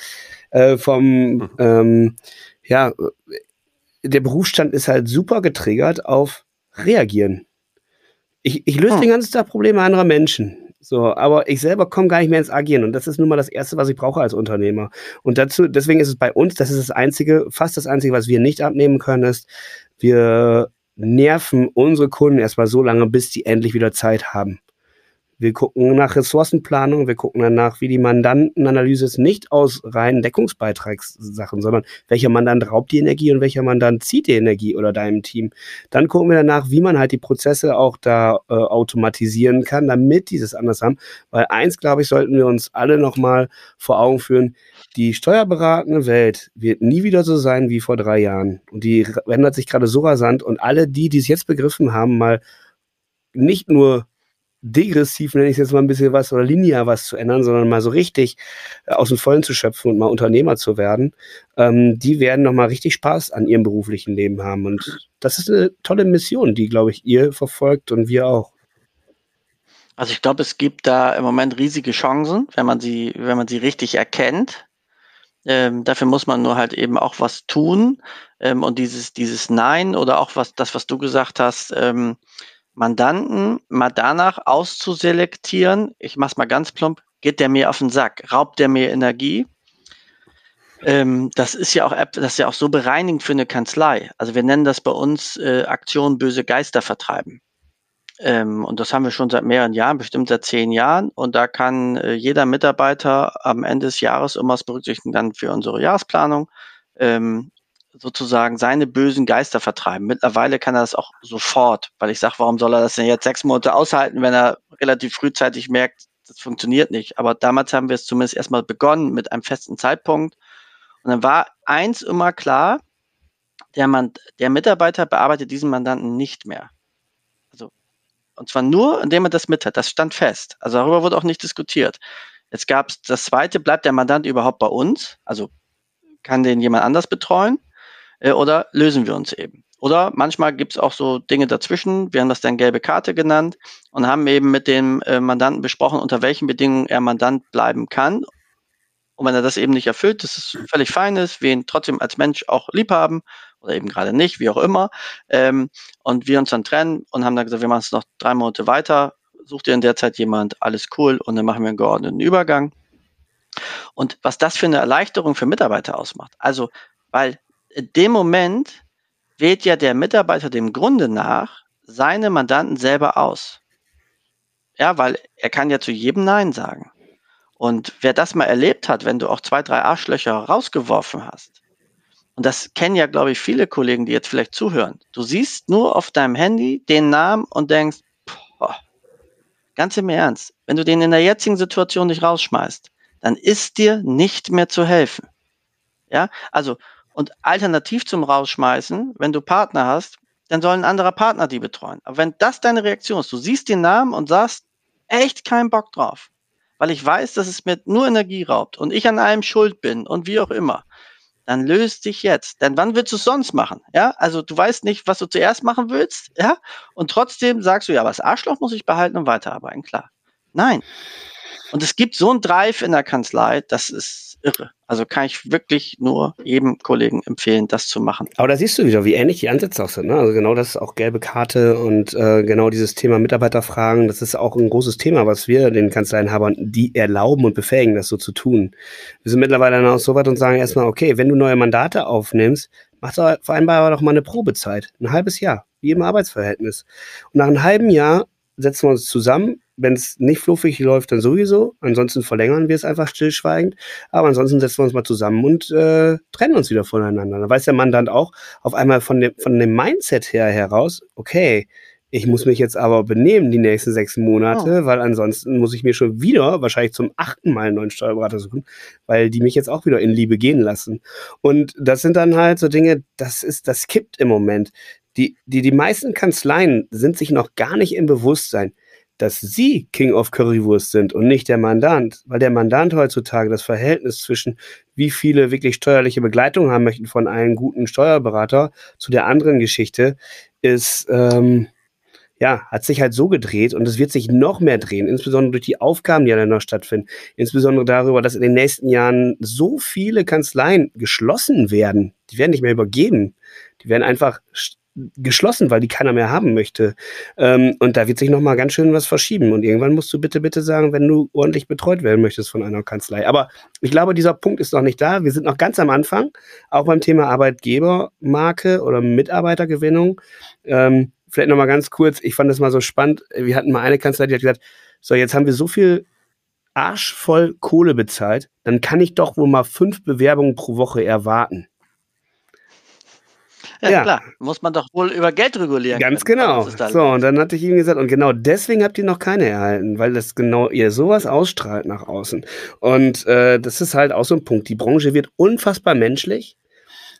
äh, vom, mhm. ähm, ja, der Berufsstand ist halt super getriggert auf reagieren. Ich, ich löse mhm. den ganzen Tag Probleme anderer Menschen. So, aber ich selber komme gar nicht mehr ins Agieren und das ist nun mal das Erste, was ich brauche als Unternehmer. Und dazu, deswegen ist es bei uns, das ist das Einzige, fast das Einzige, was wir nicht abnehmen können, ist, wir nerven unsere Kunden erstmal so lange, bis die endlich wieder Zeit haben. Wir gucken nach Ressourcenplanung, wir gucken danach, wie die Mandantenanalyse ist, nicht aus reinen Deckungsbeitragssachen, sondern welcher Mandant raubt die Energie und welcher Mandant zieht die Energie oder deinem Team. Dann gucken wir danach, wie man halt die Prozesse auch da äh, automatisieren kann, damit dieses anders haben. Weil eins, glaube ich, sollten wir uns alle nochmal vor Augen führen, die steuerberatende Welt wird nie wieder so sein wie vor drei Jahren. Und die ändert sich gerade so rasant. Und alle die, die es jetzt begriffen haben, mal nicht nur degressiv, nenne ich es jetzt mal ein bisschen was, oder linear was zu ändern, sondern mal so richtig äh, aus dem Vollen zu schöpfen und mal Unternehmer zu werden, ähm, die werden nochmal richtig Spaß an ihrem beruflichen Leben haben. Und das ist eine tolle Mission, die, glaube ich, ihr verfolgt und wir auch. Also ich glaube, es gibt da im Moment riesige Chancen, wenn man sie, wenn man sie richtig erkennt. Ähm, dafür muss man nur halt eben auch was tun. Ähm, und dieses, dieses Nein oder auch was, das, was du gesagt hast, ähm, Mandanten mal danach auszuselektieren, ich mach's mal ganz plump, geht der mir auf den Sack, raubt der mir Energie? Ähm, das ist ja auch das ist ja auch so bereinigend für eine Kanzlei. Also wir nennen das bei uns äh, Aktion böse Geister vertreiben. Ähm, und das haben wir schon seit mehreren Jahren, bestimmt seit zehn Jahren. Und da kann äh, jeder Mitarbeiter am Ende des Jahres, um was berücksichtigen, dann für unsere Jahresplanung, ähm, sozusagen seine bösen Geister vertreiben. Mittlerweile kann er das auch sofort, weil ich sage, warum soll er das denn jetzt sechs Monate aushalten, wenn er relativ frühzeitig merkt, das funktioniert nicht. Aber damals haben wir es zumindest erstmal begonnen mit einem festen Zeitpunkt. Und dann war eins immer klar, der, Mann, der Mitarbeiter bearbeitet diesen Mandanten nicht mehr. Und zwar nur, indem er das mit hat. Das stand fest. Also darüber wurde auch nicht diskutiert. Jetzt gab es das zweite, bleibt der Mandant überhaupt bei uns? Also kann den jemand anders betreuen? Äh, oder lösen wir uns eben? Oder manchmal gibt es auch so Dinge dazwischen. Wir haben das dann gelbe Karte genannt und haben eben mit dem äh, Mandanten besprochen, unter welchen Bedingungen er Mandant bleiben kann. Und wenn er das eben nicht erfüllt, das ist völlig fein ist, wir ihn trotzdem als Mensch auch lieb haben oder eben gerade nicht, wie auch immer. Ähm, und wir uns dann trennen und haben dann gesagt, wir machen es noch drei Monate weiter. Sucht ihr in der Zeit jemand, alles cool und dann machen wir einen geordneten Übergang. Und was das für eine Erleichterung für Mitarbeiter ausmacht. Also, weil in dem Moment wählt ja der Mitarbeiter dem Grunde nach seine Mandanten selber aus. Ja, weil er kann ja zu jedem Nein sagen. Und wer das mal erlebt hat, wenn du auch zwei, drei Arschlöcher rausgeworfen hast, und das kennen ja, glaube ich, viele Kollegen, die jetzt vielleicht zuhören. Du siehst nur auf deinem Handy den Namen und denkst, boah, ganz im Ernst, wenn du den in der jetzigen Situation nicht rausschmeißt, dann ist dir nicht mehr zu helfen. Ja, also, und alternativ zum Rausschmeißen, wenn du Partner hast, dann soll ein anderer Partner die betreuen. Aber wenn das deine Reaktion ist, du siehst den Namen und sagst, echt keinen Bock drauf, weil ich weiß, dass es mir nur Energie raubt und ich an allem schuld bin und wie auch immer, dann löst dich jetzt. Denn wann willst du es sonst machen? Ja, also du weißt nicht, was du zuerst machen willst, ja, und trotzdem sagst du, ja, was Arschloch muss ich behalten und weiterarbeiten, klar. Nein. Und es gibt so einen Drive in der Kanzlei, das ist irre. Also kann ich wirklich nur jedem Kollegen empfehlen, das zu machen. Aber da siehst du wieder, wie ähnlich die Ansätze auch sind. Ne? Also genau das ist auch gelbe Karte und äh, genau dieses Thema Mitarbeiterfragen, das ist auch ein großes Thema, was wir den Kanzleienhabern, die erlauben und befähigen, das so zu tun. Wir sind mittlerweile dann auch so weit und sagen erstmal, okay, wenn du neue Mandate aufnimmst, mach doch, vereinbare doch mal eine Probezeit. Ein halbes Jahr, wie im Arbeitsverhältnis. Und nach einem halben Jahr setzen wir uns zusammen, wenn es nicht fluffig läuft, dann sowieso. Ansonsten verlängern wir es einfach stillschweigend. Aber ansonsten setzen wir uns mal zusammen und äh, trennen uns wieder voneinander. Dann weiß der Mandant auch auf einmal von dem, von dem Mindset her heraus, okay, ich muss mich jetzt aber benehmen die nächsten sechs Monate, oh. weil ansonsten muss ich mir schon wieder wahrscheinlich zum achten Mal einen neuen Steuerberater suchen, weil die mich jetzt auch wieder in Liebe gehen lassen. Und das sind dann halt so Dinge, das ist, das kippt im Moment. Die, die, die meisten Kanzleien sind sich noch gar nicht im Bewusstsein, dass sie King of Currywurst sind und nicht der Mandant, weil der Mandant heutzutage das Verhältnis zwischen wie viele wirklich steuerliche Begleitung haben möchten von einem guten Steuerberater zu der anderen Geschichte ist, ähm, ja, hat sich halt so gedreht und es wird sich noch mehr drehen, insbesondere durch die Aufgaben, die dann noch stattfinden, insbesondere darüber, dass in den nächsten Jahren so viele Kanzleien geschlossen werden, die werden nicht mehr übergeben, die werden einfach geschlossen, weil die keiner mehr haben möchte. Ähm, und da wird sich noch mal ganz schön was verschieben. Und irgendwann musst du bitte, bitte sagen, wenn du ordentlich betreut werden möchtest von einer Kanzlei. Aber ich glaube, dieser Punkt ist noch nicht da. Wir sind noch ganz am Anfang, auch beim Thema Arbeitgebermarke oder Mitarbeitergewinnung. Ähm, vielleicht noch mal ganz kurz. Ich fand das mal so spannend. Wir hatten mal eine Kanzlei, die hat gesagt, so, jetzt haben wir so viel arschvoll Kohle bezahlt, dann kann ich doch wohl mal fünf Bewerbungen pro Woche erwarten. Ja, ja, klar, muss man doch wohl über Geld regulieren. Ganz können. genau. So, und dann hatte ich ihm gesagt, und genau deswegen habt ihr noch keine erhalten, weil das genau ihr sowas ausstrahlt nach außen. Und äh, das ist halt auch so ein Punkt. Die Branche wird unfassbar menschlich.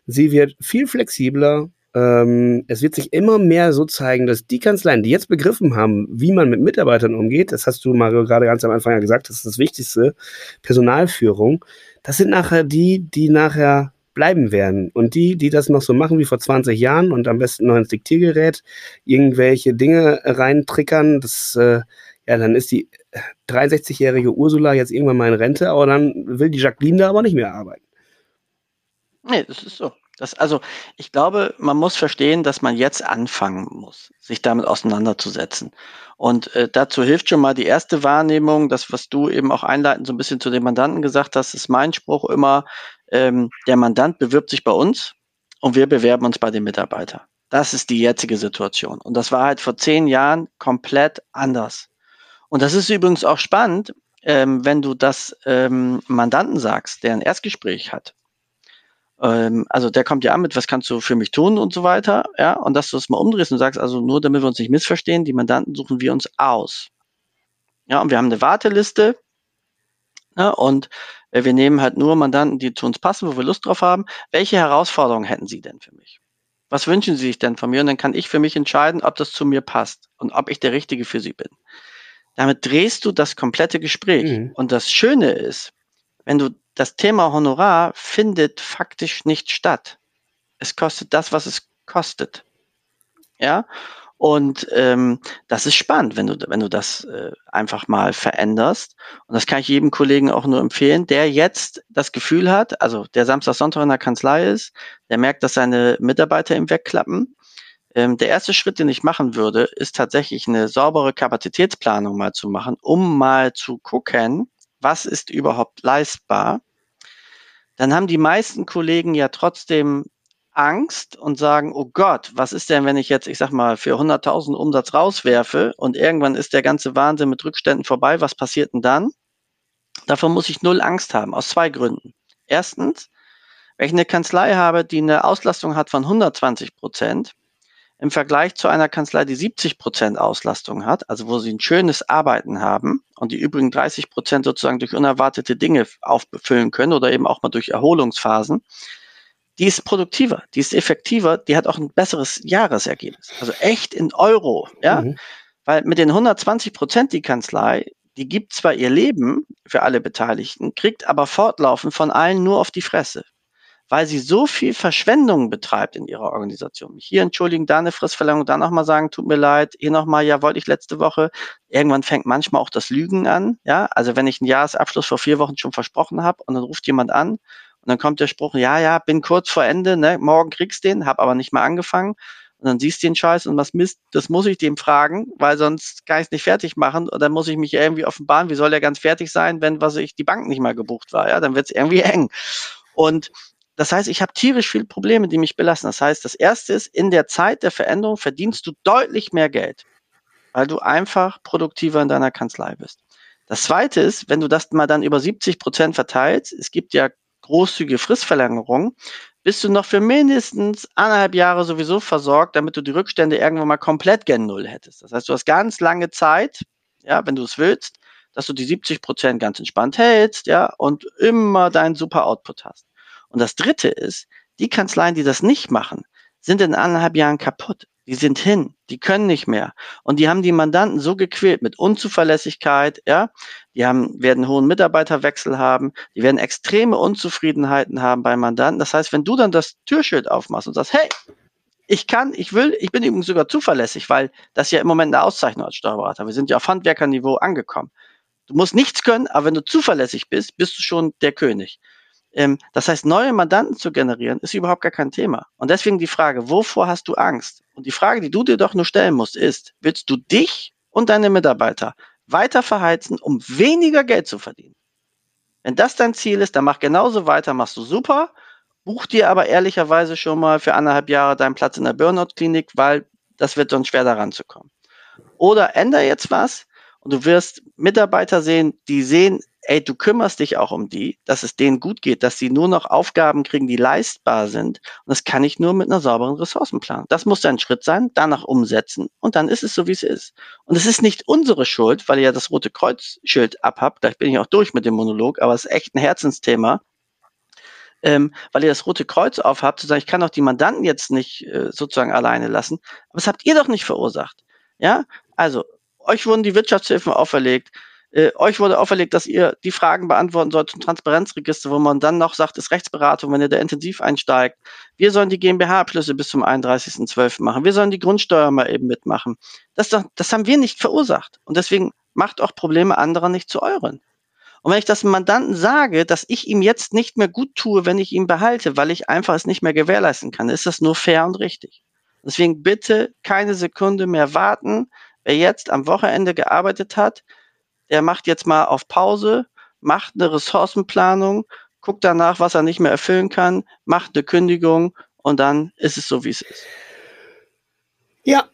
Sie wird viel flexibler. Ähm, es wird sich immer mehr so zeigen, dass die Kanzleien, die jetzt begriffen haben, wie man mit Mitarbeitern umgeht, das hast du, Mario, gerade ganz am Anfang ja gesagt, das ist das Wichtigste, Personalführung, das sind nachher die, die nachher bleiben werden. Und die, die das noch so machen wie vor 20 Jahren und am besten noch ins Diktiergerät irgendwelche Dinge reintrickern, das, äh, ja, dann ist die 63-jährige Ursula jetzt irgendwann mal in Rente, aber dann will die Jacqueline da aber nicht mehr arbeiten. Nee, das ist so. Das, also ich glaube, man muss verstehen, dass man jetzt anfangen muss, sich damit auseinanderzusetzen. Und äh, dazu hilft schon mal die erste Wahrnehmung, das, was du eben auch einleitend so ein bisschen zu den Mandanten gesagt hast, ist mein Spruch immer, ähm, der Mandant bewirbt sich bei uns und wir bewerben uns bei dem Mitarbeiter. Das ist die jetzige Situation. Und das war halt vor zehn Jahren komplett anders. Und das ist übrigens auch spannend, ähm, wenn du das ähm, Mandanten sagst, der ein Erstgespräch hat. Ähm, also der kommt ja an mit, was kannst du für mich tun und so weiter. Ja, und dass du es mal umdrehst und sagst, also nur damit wir uns nicht missverstehen, die Mandanten suchen wir uns aus. Ja, und wir haben eine Warteliste. Ja, und äh, wir nehmen halt nur Mandanten, die zu uns passen, wo wir Lust drauf haben. Welche Herausforderungen hätten Sie denn für mich? Was wünschen Sie sich denn von mir? Und dann kann ich für mich entscheiden, ob das zu mir passt und ob ich der Richtige für Sie bin. Damit drehst du das komplette Gespräch. Mhm. Und das Schöne ist, wenn du das Thema Honorar findet faktisch nicht statt. Es kostet das, was es kostet. Ja. Und ähm, das ist spannend, wenn du, wenn du das äh, einfach mal veränderst. Und das kann ich jedem Kollegen auch nur empfehlen, der jetzt das Gefühl hat, also der Samstag, Sonntag in der Kanzlei ist, der merkt, dass seine Mitarbeiter ihm wegklappen. Ähm, der erste Schritt, den ich machen würde, ist tatsächlich eine saubere Kapazitätsplanung mal zu machen, um mal zu gucken, was ist überhaupt leistbar. Dann haben die meisten Kollegen ja trotzdem Angst und sagen, oh Gott, was ist denn, wenn ich jetzt, ich sag mal, für 100.000 Umsatz rauswerfe und irgendwann ist der ganze Wahnsinn mit Rückständen vorbei, was passiert denn dann? Davon muss ich null Angst haben, aus zwei Gründen. Erstens, wenn ich eine Kanzlei habe, die eine Auslastung hat von 120 Prozent, im Vergleich zu einer Kanzlei, die 70 Prozent Auslastung hat, also wo sie ein schönes Arbeiten haben und die übrigen 30 Prozent sozusagen durch unerwartete Dinge aufbefüllen können oder eben auch mal durch Erholungsphasen, die ist produktiver, die ist effektiver, die hat auch ein besseres Jahresergebnis. Also echt in Euro, ja. Mhm. Weil mit den 120 Prozent die Kanzlei, die gibt zwar ihr Leben für alle Beteiligten, kriegt aber fortlaufend von allen nur auf die Fresse weil sie so viel Verschwendung betreibt in ihrer Organisation. Hier entschuldigen, da eine Fristverlängerung, da nochmal sagen, tut mir leid, hier nochmal, ja, wollte ich letzte Woche. Irgendwann fängt manchmal auch das Lügen an. Ja, also wenn ich einen Jahresabschluss vor vier Wochen schon versprochen habe und dann ruft jemand an und dann kommt der Spruch, ja, ja, bin kurz vor Ende, ne, morgen kriegst den, hab aber nicht mehr angefangen. Und dann siehst du den Scheiß und was Mist, das muss ich dem fragen, weil sonst kann ich es nicht fertig machen und dann muss ich mich irgendwie offenbaren, wie soll der ganz fertig sein, wenn was ich die Bank nicht mal gebucht war, ja, dann wird es irgendwie eng. Und das heißt, ich habe tierisch viele Probleme, die mich belasten. Das heißt, das erste ist, in der Zeit der Veränderung verdienst du deutlich mehr Geld, weil du einfach produktiver in deiner Kanzlei bist. Das zweite ist, wenn du das mal dann über 70 Prozent verteilst, es gibt ja großzügige Fristverlängerungen, bist du noch für mindestens anderthalb Jahre sowieso versorgt, damit du die Rückstände irgendwann mal komplett gen Null hättest. Das heißt, du hast ganz lange Zeit, ja, wenn du es willst, dass du die 70 Prozent ganz entspannt hältst, ja, und immer deinen super Output hast. Und das Dritte ist, die Kanzleien, die das nicht machen, sind in anderthalb Jahren kaputt. Die sind hin, die können nicht mehr. Und die haben die Mandanten so gequält mit Unzuverlässigkeit, ja. Die haben, werden hohen Mitarbeiterwechsel haben, die werden extreme Unzufriedenheiten haben bei Mandanten. Das heißt, wenn du dann das Türschild aufmachst und sagst, hey, ich kann, ich will, ich bin übrigens sogar zuverlässig, weil das ja im Moment eine Auszeichnung als Steuerberater. Wir sind ja auf Handwerkerniveau angekommen. Du musst nichts können, aber wenn du zuverlässig bist, bist du schon der König. Ähm, das heißt, neue Mandanten zu generieren, ist überhaupt gar kein Thema. Und deswegen die Frage, wovor hast du Angst? Und die Frage, die du dir doch nur stellen musst, ist, willst du dich und deine Mitarbeiter weiter verheizen, um weniger Geld zu verdienen? Wenn das dein Ziel ist, dann mach genauso weiter, machst du super. Buch dir aber ehrlicherweise schon mal für anderthalb Jahre deinen Platz in der Burnout-Klinik, weil das wird sonst schwer daran zu kommen. Oder ändere jetzt was und du wirst Mitarbeiter sehen, die sehen, ey, du kümmerst dich auch um die, dass es denen gut geht, dass sie nur noch Aufgaben kriegen, die leistbar sind. Und das kann ich nur mit einer sauberen Ressourcenplanung. Das muss ein Schritt sein, danach umsetzen und dann ist es so, wie es ist. Und es ist nicht unsere Schuld, weil ihr ja das Rote Kreuzschild abhabt. Gleich bin ich auch durch mit dem Monolog, aber es ist echt ein Herzensthema. Ähm, weil ihr das Rote Kreuz aufhabt, zu sagen, ich kann doch die Mandanten jetzt nicht äh, sozusagen alleine lassen. Aber das habt ihr doch nicht verursacht. Ja, also euch wurden die Wirtschaftshilfen auferlegt. Äh, euch wurde auferlegt, dass ihr die Fragen beantworten sollt zum Transparenzregister, wo man dann noch sagt, ist Rechtsberatung, wenn ihr da intensiv einsteigt. Wir sollen die GmbH-Abschlüsse bis zum 31.12. machen. Wir sollen die Grundsteuer mal eben mitmachen. Das, das haben wir nicht verursacht. Und deswegen macht auch Probleme anderer nicht zu euren. Und wenn ich das Mandanten sage, dass ich ihm jetzt nicht mehr gut tue, wenn ich ihn behalte, weil ich einfach es nicht mehr gewährleisten kann, ist das nur fair und richtig. Deswegen bitte keine Sekunde mehr warten. Wer jetzt am Wochenende gearbeitet hat, der macht jetzt mal auf Pause, macht eine Ressourcenplanung, guckt danach, was er nicht mehr erfüllen kann, macht eine Kündigung und dann ist es so, wie es ist. Ja,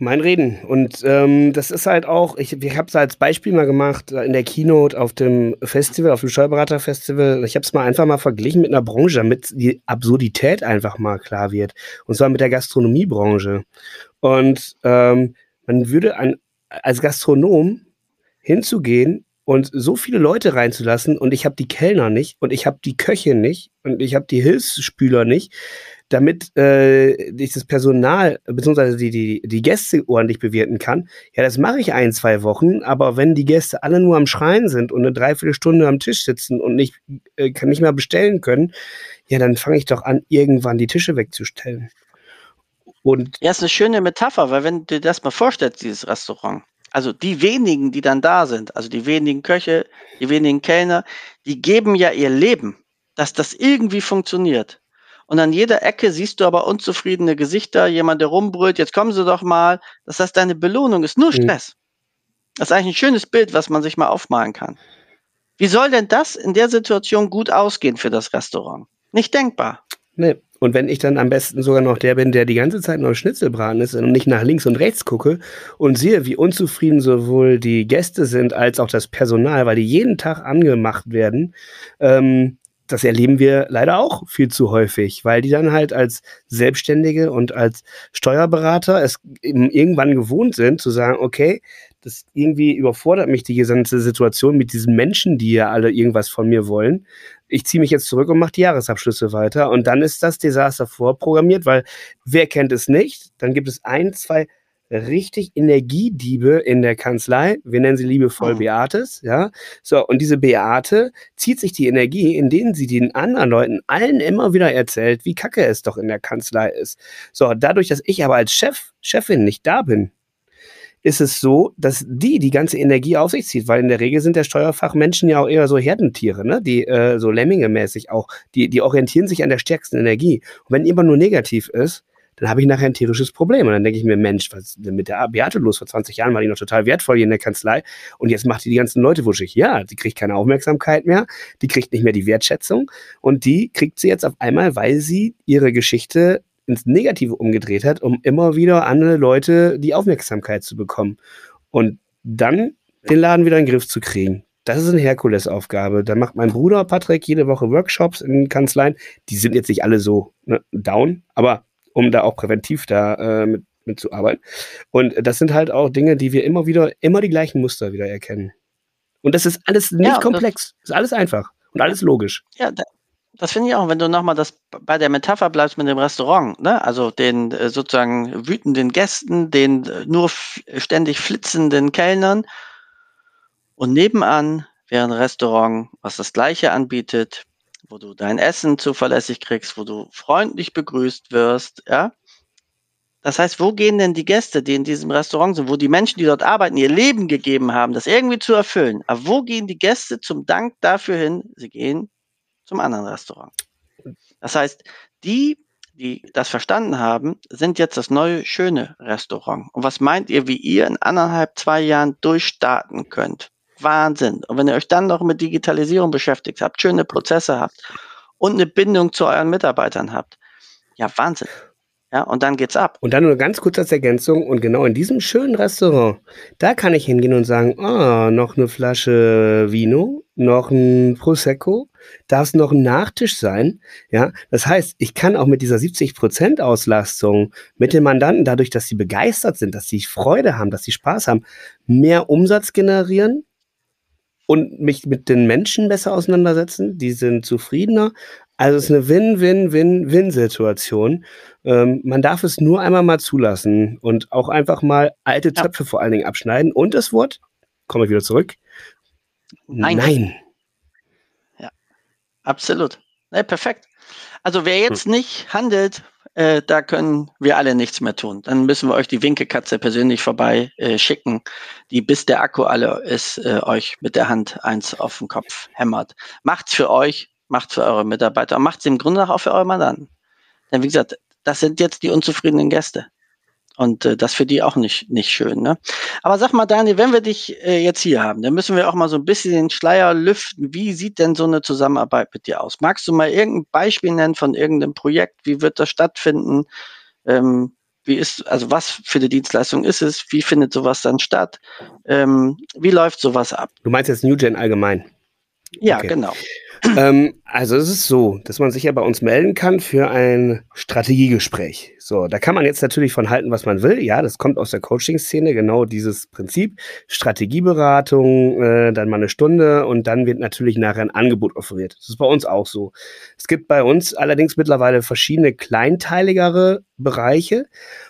mein Reden. Und ähm, das ist halt auch, ich, ich habe es als Beispiel mal gemacht in der Keynote auf dem Festival, auf dem Steuerberaterfestival. Ich habe es mal einfach mal verglichen mit einer Branche, damit die Absurdität einfach mal klar wird. Und zwar mit der Gastronomiebranche. Und ähm, man würde an, als Gastronom hinzugehen und so viele Leute reinzulassen und ich habe die Kellner nicht und ich habe die Köche nicht und ich habe die Hilfsspüler nicht, damit äh, ich das Personal bzw. Die, die, die Gäste ordentlich bewirten kann. Ja, das mache ich ein, zwei Wochen, aber wenn die Gäste alle nur am Schreien sind und eine Dreiviertelstunde am Tisch sitzen und nicht, äh, kann nicht mehr bestellen können, ja, dann fange ich doch an, irgendwann die Tische wegzustellen. Und ja, ist eine schöne Metapher, weil wenn du dir das mal vorstellst, dieses Restaurant, also die wenigen, die dann da sind, also die wenigen Köche, die wenigen Kellner, die geben ja ihr Leben, dass das irgendwie funktioniert. Und an jeder Ecke siehst du aber unzufriedene Gesichter, jemand, der rumbrüllt, jetzt kommen sie doch mal. Das heißt, deine Belohnung ist nur mhm. Stress. Das ist eigentlich ein schönes Bild, was man sich mal aufmalen kann. Wie soll denn das in der Situation gut ausgehen für das Restaurant? Nicht denkbar. Nee. Und wenn ich dann am besten sogar noch der bin, der die ganze Zeit noch Schnitzelbraten ist und nicht nach links und rechts gucke und sehe, wie unzufrieden sowohl die Gäste sind als auch das Personal, weil die jeden Tag angemacht werden, ähm, das erleben wir leider auch viel zu häufig, weil die dann halt als Selbstständige und als Steuerberater es irgendwann gewohnt sind zu sagen, okay, das irgendwie überfordert mich die gesamte Situation mit diesen Menschen, die ja alle irgendwas von mir wollen. Ich ziehe mich jetzt zurück und mache die Jahresabschlüsse weiter und dann ist das Desaster vorprogrammiert, weil wer kennt es nicht? Dann gibt es ein, zwei richtig Energiediebe in der Kanzlei. Wir nennen sie liebevoll oh. Beates, ja. So, und diese Beate zieht sich die Energie, in denen sie den anderen Leuten allen immer wieder erzählt, wie kacke es doch in der Kanzlei ist. So, dadurch, dass ich aber als Chef, Chefin nicht da bin, ist es so, dass die die ganze Energie auf sich zieht, weil in der Regel sind der Steuerfachmenschen ja auch eher so Herdentiere, ne? die äh, so Lemminge-mäßig auch, die, die orientieren sich an der stärksten Energie. Und wenn immer nur negativ ist, dann habe ich nachher ein tierisches Problem. Und dann denke ich mir, Mensch, was ist denn mit der Beate los? Vor 20 Jahren war die noch total wertvoll hier in der Kanzlei und jetzt macht die die ganzen Leute wuschig. Ja, die kriegt keine Aufmerksamkeit mehr, die kriegt nicht mehr die Wertschätzung und die kriegt sie jetzt auf einmal, weil sie ihre Geschichte ins Negative umgedreht hat, um immer wieder andere Leute die Aufmerksamkeit zu bekommen. Und dann den Laden wieder in den Griff zu kriegen. Das ist eine Herkulesaufgabe. Da macht mein Bruder Patrick jede Woche Workshops in Kanzleien. Die sind jetzt nicht alle so ne, down, aber um da auch präventiv da äh, mit, mit zu arbeiten. Und das sind halt auch Dinge, die wir immer wieder, immer die gleichen Muster wieder erkennen. Und das ist alles nicht ja, komplex. Das ist alles einfach und alles logisch. Ja, da, das finde ich auch, wenn du nochmal das bei der Metapher bleibst mit dem Restaurant, ne? also den äh, sozusagen wütenden Gästen, den äh, nur ständig flitzenden Kellnern und nebenan wäre ein Restaurant, was das gleiche anbietet, wo du dein Essen zuverlässig kriegst, wo du freundlich begrüßt wirst, ja. Das heißt, wo gehen denn die Gäste, die in diesem Restaurant sind, wo die Menschen, die dort arbeiten, ihr Leben gegeben haben, das irgendwie zu erfüllen? Aber wo gehen die Gäste zum Dank dafür hin? Sie gehen zum anderen Restaurant. Das heißt, die, die das verstanden haben, sind jetzt das neue schöne Restaurant. Und was meint ihr, wie ihr in anderthalb, zwei Jahren durchstarten könnt? Wahnsinn. Und wenn ihr euch dann noch mit Digitalisierung beschäftigt habt, schöne Prozesse habt und eine Bindung zu euren Mitarbeitern habt, ja, Wahnsinn. Ja, und dann geht's ab. Und dann nur ganz kurz als Ergänzung. Und genau in diesem schönen Restaurant, da kann ich hingehen und sagen, ah, noch eine Flasche Vino, noch ein Prosecco, darf es noch ein Nachtisch sein. Ja, das heißt, ich kann auch mit dieser 70% Auslastung mit den Mandanten, dadurch, dass sie begeistert sind, dass sie Freude haben, dass sie Spaß haben, mehr Umsatz generieren und mich mit den Menschen besser auseinandersetzen. Die sind zufriedener. Also es ist eine Win-Win-Win-Win-Situation. Ähm, man darf es nur einmal mal zulassen und auch einfach mal alte Töpfe ja. vor allen Dingen abschneiden. Und das Wort, komme ich wieder zurück. Nein. Nein. Ja, absolut. Nee, perfekt. Also wer jetzt hm. nicht handelt, äh, da können wir alle nichts mehr tun. Dann müssen wir euch die Winkekatze persönlich vorbei äh, schicken, die bis der Akku alle ist, äh, euch mit der Hand eins auf den Kopf hämmert. Macht's für euch, macht's für eure Mitarbeiter und macht's im Grunde auch für eure Mandanten. Denn wie gesagt, das sind jetzt die unzufriedenen Gäste. Und äh, das für die auch nicht, nicht schön. Ne? Aber sag mal, Daniel, wenn wir dich äh, jetzt hier haben, dann müssen wir auch mal so ein bisschen den Schleier lüften. Wie sieht denn so eine Zusammenarbeit mit dir aus? Magst du mal irgendein Beispiel nennen von irgendeinem Projekt? Wie wird das stattfinden? Ähm, wie ist, also was für eine Dienstleistung ist es? Wie findet sowas dann statt? Ähm, wie läuft sowas ab? Du meinst jetzt NewGen allgemein? Ja, okay. genau ähm, also es ist so, dass man sich ja bei uns melden kann für ein Strategiegespräch. So, da kann man jetzt natürlich von halten, was man will. Ja, das kommt aus der Coaching-Szene, genau dieses Prinzip. Strategieberatung, äh, dann mal eine Stunde und dann wird natürlich nachher ein Angebot offeriert. Das ist bei uns auch so. Es gibt bei uns allerdings mittlerweile verschiedene kleinteiligere Bereiche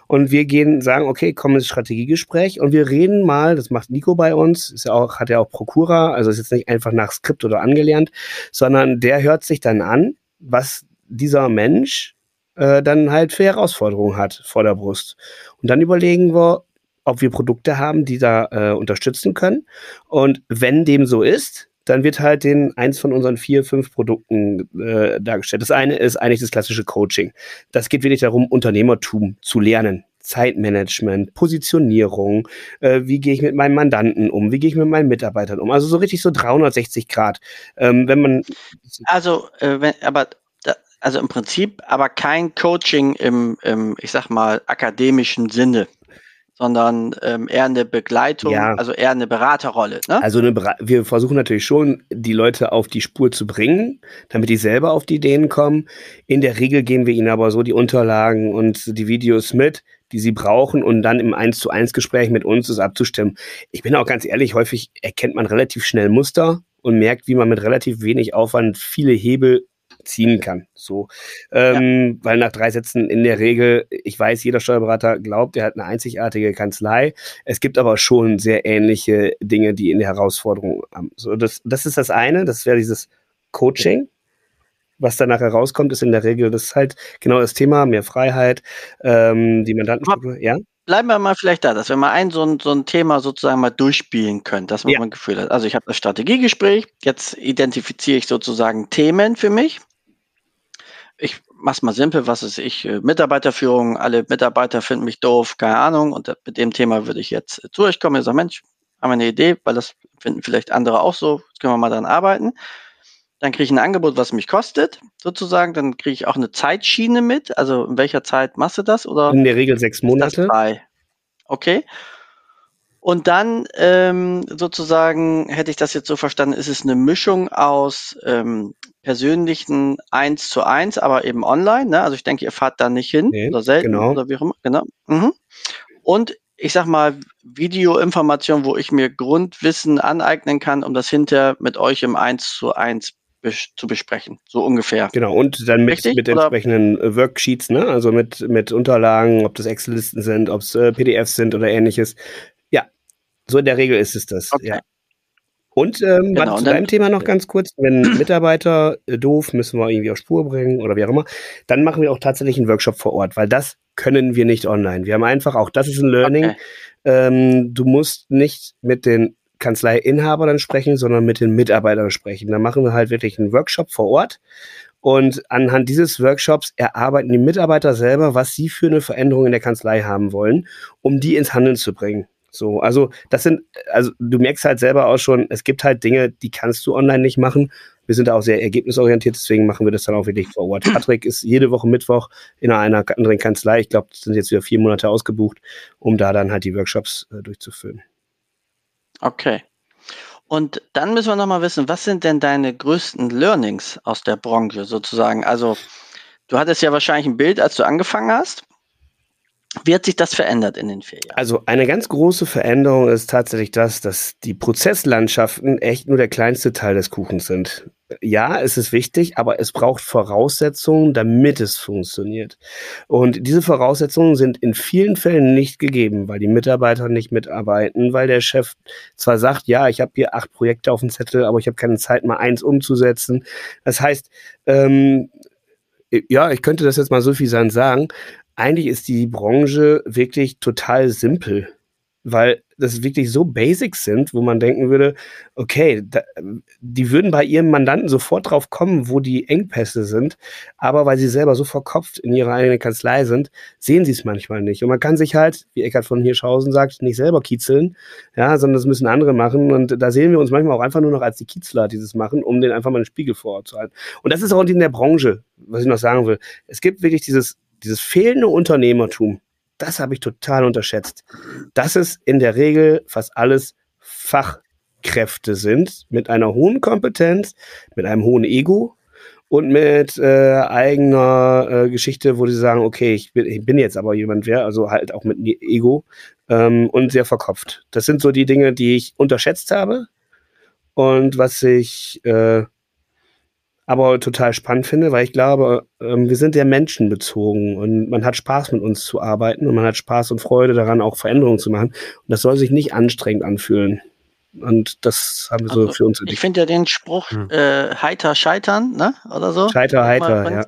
und wir gehen, sagen, okay, komm ins Strategiegespräch und wir reden mal, das macht Nico bei uns, ist ja auch, hat ja auch Prokura, also ist jetzt nicht einfach nach Skript oder angelernt, sondern der hört sich dann an, was dieser Mensch äh, dann halt für Herausforderungen hat vor der Brust. Und dann überlegen wir, ob wir Produkte haben, die da äh, unterstützen können. Und wenn dem so ist, dann wird halt den eins von unseren vier, fünf Produkten äh, dargestellt. Das eine ist eigentlich das klassische Coaching. Das geht wirklich darum, Unternehmertum zu lernen. Zeitmanagement, Positionierung, äh, wie gehe ich mit meinen Mandanten um, wie gehe ich mit meinen Mitarbeitern um. Also so richtig so 360 Grad. Ähm, wenn man also, äh, wenn, aber also im Prinzip, aber kein Coaching im, im, ich sag mal, akademischen Sinne sondern ähm, eher eine Begleitung, ja. also eher eine Beraterrolle. Ne? Also eine wir versuchen natürlich schon, die Leute auf die Spur zu bringen, damit die selber auf die Ideen kommen. In der Regel geben wir ihnen aber so die Unterlagen und die Videos mit, die sie brauchen und dann im 1 zu 1 Gespräch mit uns es abzustimmen. Ich bin auch ganz ehrlich, häufig erkennt man relativ schnell Muster und merkt, wie man mit relativ wenig Aufwand viele Hebel ziehen kann. So, ähm, ja. weil nach drei Sätzen in der Regel, ich weiß, jeder Steuerberater glaubt, er hat eine einzigartige Kanzlei. Es gibt aber schon sehr ähnliche Dinge, die in der Herausforderung haben. So, das, das ist das eine. Das wäre dieses Coaching. Was danach herauskommt, ist in der Regel das ist halt genau das Thema, mehr Freiheit, ähm, die Mandantenstruktur, ja bleiben wir mal vielleicht da, dass wir mal ein so ein, so ein Thema sozusagen mal durchspielen können, dass man ja. mal ein Gefühl hat. Also ich habe das Strategiegespräch, jetzt identifiziere ich sozusagen Themen für mich ich mach's mal simpel, was ist ich, äh, Mitarbeiterführung, alle Mitarbeiter finden mich doof, keine Ahnung, und mit dem Thema würde ich jetzt zu euch kommen und sagen, Mensch, haben wir eine Idee, weil das finden vielleicht andere auch so, jetzt können wir mal dran arbeiten. Dann kriege ich ein Angebot, was mich kostet, sozusagen. Dann kriege ich auch eine Zeitschiene mit. Also in welcher Zeit machst du das? Oder in der Regel sechs Monate. Okay. Und dann ähm, sozusagen, hätte ich das jetzt so verstanden, ist es eine Mischung aus ähm, persönlichen eins zu eins, aber eben online. Ne? Also ich denke, ihr fahrt da nicht hin nee, oder selten genau. oder wie auch immer. Genau. Mhm. Und ich sag mal, Videoinformation, wo ich mir Grundwissen aneignen kann, um das hinterher mit euch im eins zu eins bes zu besprechen, so ungefähr. Genau, und dann mit, mit entsprechenden äh, Worksheets, ne? also mit, mit Unterlagen, ob das Excel-Listen sind, ob es äh, PDFs sind oder ähnliches, so in der Regel ist es das, okay. ja. Und ähm, genau, zu deinem Thema noch ganz kurz, wenn Mitarbeiter äh, doof, müssen wir irgendwie auf Spur bringen oder wie auch immer, dann machen wir auch tatsächlich einen Workshop vor Ort, weil das können wir nicht online. Wir haben einfach auch, das ist ein Learning, okay. ähm, du musst nicht mit den Kanzleiinhabern sprechen, sondern mit den Mitarbeitern sprechen. Da machen wir halt wirklich einen Workshop vor Ort und anhand dieses Workshops erarbeiten die Mitarbeiter selber, was sie für eine Veränderung in der Kanzlei haben wollen, um die ins Handeln zu bringen. So, also das sind, also du merkst halt selber auch schon, es gibt halt Dinge, die kannst du online nicht machen. Wir sind da auch sehr ergebnisorientiert, deswegen machen wir das dann auch wirklich vor Ort. Patrick ist jede Woche Mittwoch in einer anderen Kanzlei. Ich glaube, das sind jetzt wieder vier Monate ausgebucht, um da dann halt die Workshops äh, durchzuführen. Okay. Und dann müssen wir nochmal wissen, was sind denn deine größten Learnings aus der Branche sozusagen? Also, du hattest ja wahrscheinlich ein Bild, als du angefangen hast. Wie hat sich das verändert in den vier Jahren? Also eine ganz große Veränderung ist tatsächlich das, dass die Prozesslandschaften echt nur der kleinste Teil des Kuchens sind. Ja, es ist wichtig, aber es braucht Voraussetzungen, damit es funktioniert. Und diese Voraussetzungen sind in vielen Fällen nicht gegeben, weil die Mitarbeiter nicht mitarbeiten, weil der Chef zwar sagt, ja, ich habe hier acht Projekte auf dem Zettel, aber ich habe keine Zeit, mal eins umzusetzen. Das heißt, ähm, ja, ich könnte das jetzt mal so viel sagen, eigentlich ist die Branche wirklich total simpel, weil das wirklich so Basics sind, wo man denken würde, okay, da, die würden bei ihrem Mandanten sofort drauf kommen, wo die Engpässe sind, aber weil sie selber so verkopft in ihrer eigenen Kanzlei sind, sehen sie es manchmal nicht. Und man kann sich halt, wie Eckhard von Hirschhausen sagt, nicht selber kitzeln, ja, sondern das müssen andere machen. Und da sehen wir uns manchmal auch einfach nur noch als die Kitzler, die das machen, um den einfach mal einen Spiegel vorzuhalten. Und das ist auch in der Branche, was ich noch sagen will. Es gibt wirklich dieses dieses fehlende Unternehmertum, das habe ich total unterschätzt. Dass es in der Regel fast alles Fachkräfte sind mit einer hohen Kompetenz, mit einem hohen Ego und mit äh, eigener äh, Geschichte, wo sie sagen, okay, ich bin, ich bin jetzt aber jemand wer, also halt auch mit Ego ähm, und sehr verkopft. Das sind so die Dinge, die ich unterschätzt habe und was ich äh, aber total spannend finde, weil ich glaube, ähm, wir sind sehr menschenbezogen und man hat Spaß mit uns zu arbeiten und man hat Spaß und Freude daran, auch Veränderungen zu machen. Und das soll sich nicht anstrengend anfühlen. Und das haben wir so also, für uns entdeckt. Ich finde ja den Spruch hm. äh, heiter scheitern, ne? Oder so. Scheiter heiter, ja.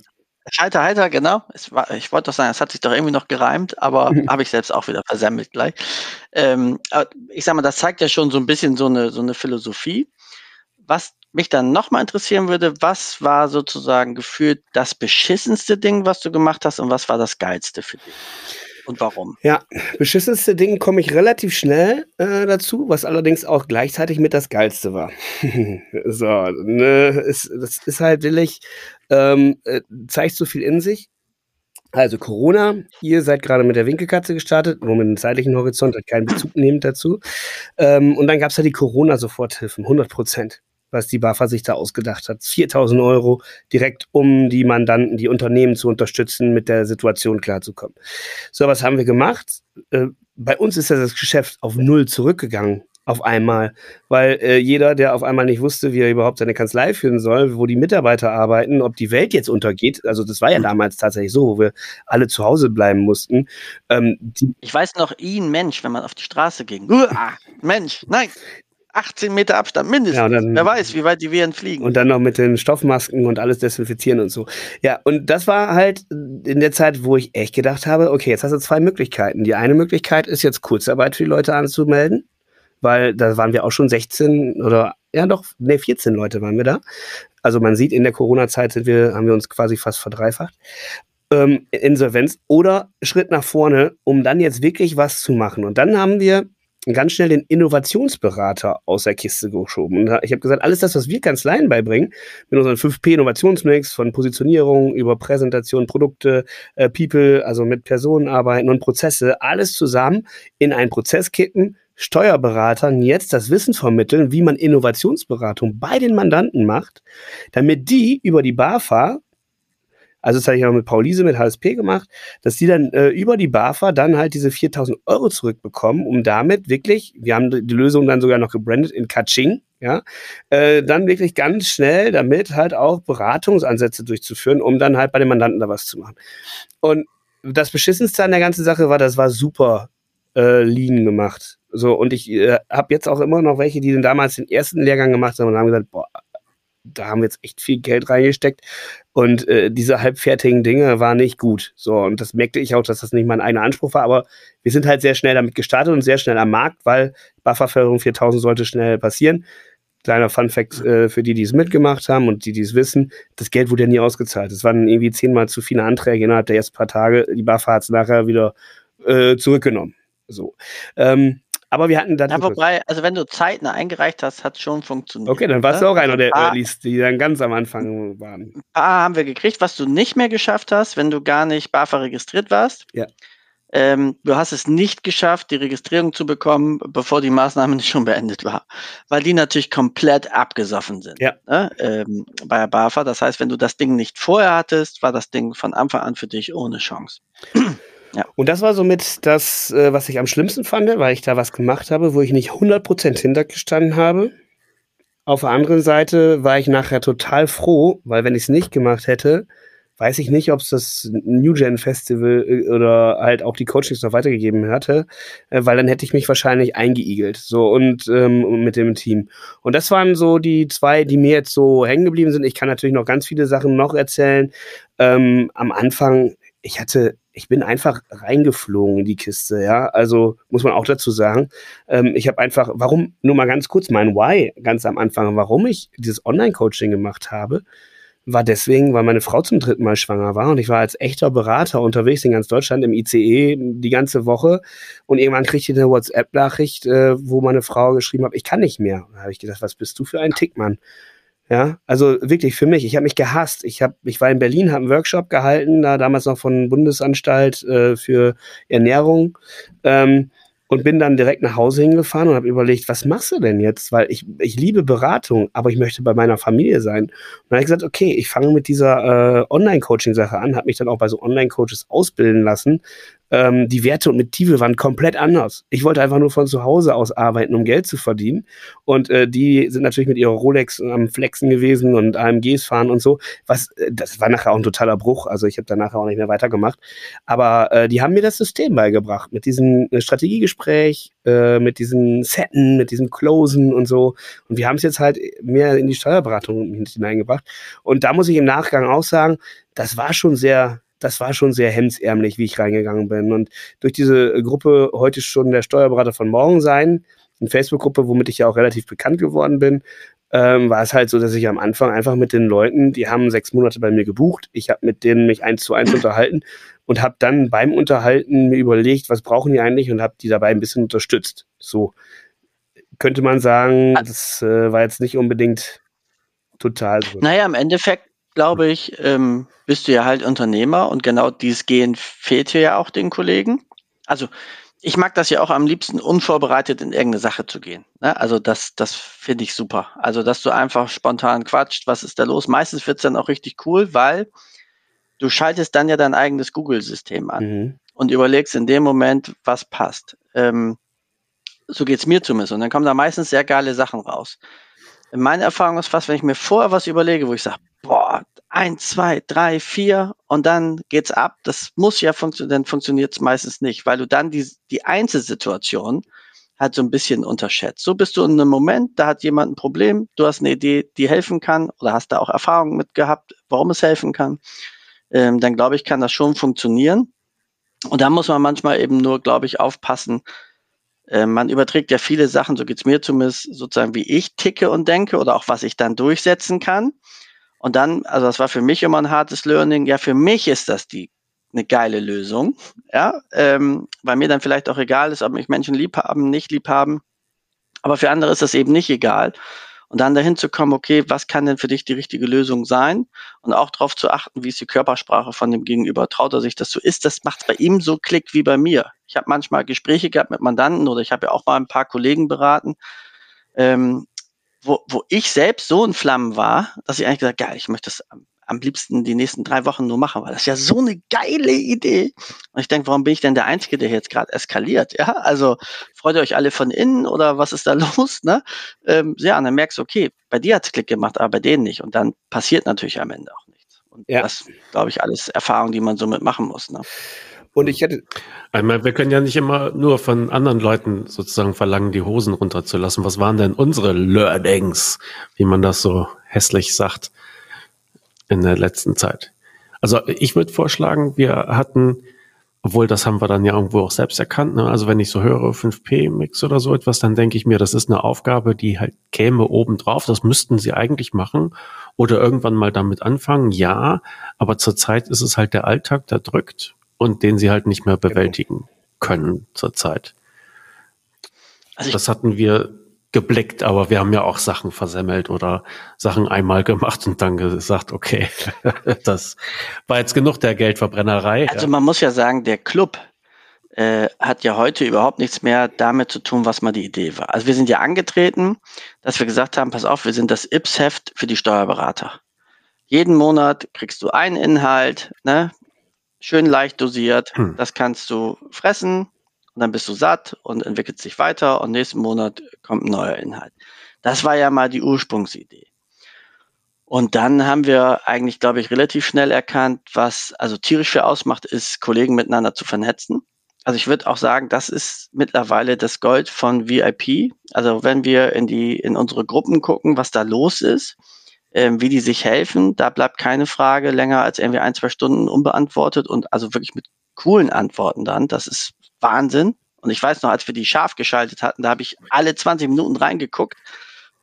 Scheiter heiter, genau. War, ich wollte doch sagen, es hat sich doch irgendwie noch gereimt, aber habe ich selbst auch wieder versemmelt gleich. Ähm, ich sag mal, das zeigt ja schon so ein bisschen so eine, so eine Philosophie. Was mich dann nochmal interessieren würde, was war sozusagen gefühlt das beschissenste Ding, was du gemacht hast und was war das geilste für dich? Und warum? Ja, beschissenste Ding komme ich relativ schnell äh, dazu, was allerdings auch gleichzeitig mit das Geilste war. so, ne, ist, das ist halt willig, ähm, äh, zeigt so viel in sich. Also Corona, ihr seid gerade mit der Winkelkatze gestartet, nur mit einem zeitlichen Horizont, hat keinen Bezug nehmend dazu. Ähm, und dann gab es ja die Corona-Soforthilfen, 100 Prozent, was die BAFA sich da ausgedacht hat. 4000 Euro direkt, um die Mandanten, die Unternehmen zu unterstützen, mit der Situation klarzukommen. So, was haben wir gemacht? Äh, bei uns ist ja das Geschäft auf Null zurückgegangen auf einmal, weil äh, jeder, der auf einmal nicht wusste, wie er überhaupt seine Kanzlei führen soll, wo die Mitarbeiter arbeiten, ob die Welt jetzt untergeht, also das war ja mhm. damals tatsächlich so, wo wir alle zu Hause bleiben mussten. Ähm, ich weiß noch, ihn Mensch, wenn man auf die Straße ging. Uah, Mensch, nein. 18 Meter Abstand mindestens. Ja, dann, Wer weiß, wie weit die Viren fliegen. Und dann noch mit den Stoffmasken und alles desinfizieren und so. Ja, und das war halt in der Zeit, wo ich echt gedacht habe, okay, jetzt hast du zwei Möglichkeiten. Die eine Möglichkeit ist jetzt Kurzarbeit für die Leute anzumelden weil da waren wir auch schon 16 oder ja doch, ne, 14 Leute waren wir da. Also man sieht, in der Corona-Zeit sind wir, haben wir uns quasi fast verdreifacht. Ähm, Insolvenz oder Schritt nach vorne, um dann jetzt wirklich was zu machen. Und dann haben wir ganz schnell den Innovationsberater aus der Kiste geschoben. Und ich habe gesagt, alles das, was wir Kanzleien beibringen, mit unseren 5P-Innovationsmix von Positionierung über Präsentation, Produkte, äh, People, also mit Personen arbeiten und Prozesse, alles zusammen in einen Prozess kippen, Steuerberatern jetzt das Wissen vermitteln, wie man Innovationsberatung bei den Mandanten macht, damit die über die BAFA, also das habe ich auch mit Paulise mit HSP gemacht, dass die dann äh, über die BAFA dann halt diese 4000 Euro zurückbekommen, um damit wirklich, wir haben die Lösung dann sogar noch gebrandet in Kaching, ja, äh, dann wirklich ganz schnell damit halt auch Beratungsansätze durchzuführen, um dann halt bei den Mandanten da was zu machen. Und das Beschissenste an der ganzen Sache war, das war super äh, Lean gemacht. So, und ich äh, habe jetzt auch immer noch welche, die den damals den ersten Lehrgang gemacht haben und haben gesagt, boah, da haben wir jetzt echt viel Geld reingesteckt und äh, diese halbfertigen Dinge waren nicht gut. So, und das merkte ich auch, dass das nicht mein eigener Anspruch war, aber wir sind halt sehr schnell damit gestartet und sehr schnell am Markt, weil Bufferförderung 4000 sollte schnell passieren. Kleiner Fun Fact äh, für die, die es mitgemacht haben und die, die es wissen, das Geld wurde ja nie ausgezahlt. Es waren irgendwie zehnmal zu viele Anträge innerhalb der ersten paar Tage. Die Buffer hat es nachher wieder äh, zurückgenommen. So. Ähm, aber wir hatten dann. Ja, wobei, also wenn du zeitnah eingereicht hast, hat es schon funktioniert. Okay, dann warst ne? du auch einer der Earlys, die dann ganz am Anfang waren. Ein paar haben wir gekriegt, was du nicht mehr geschafft hast, wenn du gar nicht BAFA registriert warst. Ja. Ähm, du hast es nicht geschafft, die Registrierung zu bekommen, bevor die Maßnahme nicht schon beendet war, weil die natürlich komplett abgesoffen sind ja. ne? ähm, bei der BAFA. Das heißt, wenn du das Ding nicht vorher hattest, war das Ding von Anfang an für dich ohne Chance. Ja. Und das war somit das, äh, was ich am schlimmsten fand, weil ich da was gemacht habe, wo ich nicht 100% hintergestanden habe. Auf der anderen Seite war ich nachher total froh, weil wenn ich es nicht gemacht hätte, weiß ich nicht, ob es das New Gen Festival äh, oder halt auch die Coachings noch weitergegeben hatte, äh, weil dann hätte ich mich wahrscheinlich eingeigelt, so und ähm, mit dem Team. Und das waren so die zwei, die mir jetzt so hängen geblieben sind. Ich kann natürlich noch ganz viele Sachen noch erzählen. Ähm, am Anfang, ich hatte ich bin einfach reingeflogen in die Kiste, ja. Also muss man auch dazu sagen. Ähm, ich habe einfach, warum, nur mal ganz kurz, mein Why ganz am Anfang, warum ich dieses Online-Coaching gemacht habe, war deswegen, weil meine Frau zum dritten Mal schwanger war und ich war als echter Berater unterwegs in ganz Deutschland im ICE die ganze Woche und irgendwann kriegte ich eine WhatsApp-Nachricht, äh, wo meine Frau geschrieben hat, ich kann nicht mehr. Da habe ich gedacht, was bist du für ein Tickmann? Ja, also wirklich für mich. Ich habe mich gehasst. Ich habe, ich war in Berlin, habe einen Workshop gehalten, da damals noch von Bundesanstalt äh, für Ernährung. Ähm, und bin dann direkt nach Hause hingefahren und habe überlegt, was machst du denn jetzt? Weil ich, ich liebe Beratung, aber ich möchte bei meiner Familie sein. Und dann habe ich gesagt, okay, ich fange mit dieser äh, Online-Coaching-Sache an, habe mich dann auch bei so Online-Coaches ausbilden lassen, ähm, die Werte und Motive waren komplett anders. Ich wollte einfach nur von zu Hause aus arbeiten, um Geld zu verdienen. Und äh, die sind natürlich mit ihrer Rolex am Flexen gewesen und AMGs fahren und so. Was, äh, das war nachher auch ein totaler Bruch. Also ich habe da nachher auch nicht mehr weitergemacht. Aber äh, die haben mir das System beigebracht mit diesem äh, Strategiegespräch, äh, mit diesen Setten, mit diesem Closen und so. Und wir haben es jetzt halt mehr in die Steuerberatung hineingebracht. Und da muss ich im Nachgang auch sagen, das war schon sehr das war schon sehr hemdsärmlich, wie ich reingegangen bin. Und durch diese Gruppe heute schon der Steuerberater von morgen sein, eine Facebook-Gruppe, womit ich ja auch relativ bekannt geworden bin, ähm, war es halt so, dass ich am Anfang einfach mit den Leuten, die haben sechs Monate bei mir gebucht, ich habe mit denen mich eins zu eins unterhalten und habe dann beim Unterhalten mir überlegt, was brauchen die eigentlich und habe die dabei ein bisschen unterstützt. So könnte man sagen, das äh, war jetzt nicht unbedingt total so. Naja, im Endeffekt glaube ich, ähm, bist du ja halt Unternehmer und genau dieses Gehen fehlt hier ja auch den Kollegen. Also ich mag das ja auch am liebsten unvorbereitet in irgendeine Sache zu gehen. Ne? Also das, das finde ich super. Also dass du einfach spontan quatscht, was ist da los? Meistens wird's dann auch richtig cool, weil du schaltest dann ja dein eigenes Google-System an mhm. und überlegst in dem Moment, was passt. Ähm, so geht's mir zumindest. Und dann kommen da meistens sehr geile Sachen raus. Meine Erfahrung ist fast, wenn ich mir vorher was überlege, wo ich sage, boah, eins, zwei, drei, vier und dann geht's ab. Das muss ja funktionieren, dann funktioniert es meistens nicht, weil du dann die, die Einzelsituation halt so ein bisschen unterschätzt. So bist du in einem Moment, da hat jemand ein Problem, du hast eine Idee, die helfen kann oder hast da auch Erfahrungen mit gehabt, warum es helfen kann. Ähm, dann glaube ich, kann das schon funktionieren. Und da muss man manchmal eben nur, glaube ich, aufpassen, äh, man überträgt ja viele Sachen, so geht's mir zumindest, sozusagen wie ich ticke und denke oder auch was ich dann durchsetzen kann. Und dann, also das war für mich immer ein hartes Learning, ja, für mich ist das die eine geile Lösung, ja, ähm, weil mir dann vielleicht auch egal ist, ob mich Menschen lieb haben, nicht lieb haben, aber für andere ist das eben nicht egal. Und dann dahin zu kommen, okay, was kann denn für dich die richtige Lösung sein? Und auch darauf zu achten, wie ist die Körpersprache von dem Gegenüber? Traut er sich das so ist? Das macht bei ihm so Klick wie bei mir. Ich habe manchmal Gespräche gehabt mit Mandanten oder ich habe ja auch mal ein paar Kollegen beraten, ähm, wo, wo ich selbst so in Flammen war, dass ich eigentlich gesagt, geil, ich möchte das am, liebsten die nächsten drei Wochen nur machen, weil das ist ja so eine geile Idee. Und ich denke, warum bin ich denn der Einzige, der jetzt gerade eskaliert? Ja, also freut ihr euch alle von innen oder was ist da los? Ne? Ähm, ja, und dann merkst du, okay, bei dir hat's Klick gemacht, aber bei denen nicht. Und dann passiert natürlich am Ende auch nichts. Und ja. das, glaube ich, alles Erfahrungen, die man somit machen muss. Ne? Und ich hätte. Einmal, wir können ja nicht immer nur von anderen Leuten sozusagen verlangen, die Hosen runterzulassen. Was waren denn unsere Learnings, wie man das so hässlich sagt, in der letzten Zeit? Also ich würde vorschlagen, wir hatten, obwohl das haben wir dann ja irgendwo auch selbst erkannt, ne? also wenn ich so höre 5P-Mix oder so etwas, dann denke ich mir, das ist eine Aufgabe, die halt käme oben drauf. Das müssten sie eigentlich machen oder irgendwann mal damit anfangen. Ja, aber zurzeit ist es halt der Alltag, der drückt und den sie halt nicht mehr genau. bewältigen können zurzeit. Also das hatten wir geblickt, aber wir haben ja auch Sachen versemmelt oder Sachen einmal gemacht und dann gesagt, okay, das war jetzt genug der Geldverbrennerei. Also man muss ja sagen, der Club äh, hat ja heute überhaupt nichts mehr damit zu tun, was mal die Idee war. Also wir sind ja angetreten, dass wir gesagt haben, pass auf, wir sind das Ips-Heft für die Steuerberater. Jeden Monat kriegst du einen Inhalt, ne? schön leicht dosiert. Hm. Das kannst du fressen und dann bist du satt und entwickelt sich weiter und nächsten Monat kommt ein neuer Inhalt. Das war ja mal die Ursprungsidee. Und dann haben wir eigentlich, glaube ich, relativ schnell erkannt, was also tierisch für ausmacht, ist, Kollegen miteinander zu vernetzen. Also ich würde auch sagen, das ist mittlerweile das Gold von VIP. Also wenn wir in die, in unsere Gruppen gucken, was da los ist, ähm, wie die sich helfen. Da bleibt keine Frage länger als irgendwie ein, zwei Stunden unbeantwortet und also wirklich mit coolen Antworten dann. Das ist Wahnsinn. Und ich weiß noch, als wir die scharf geschaltet hatten, da habe ich alle 20 Minuten reingeguckt.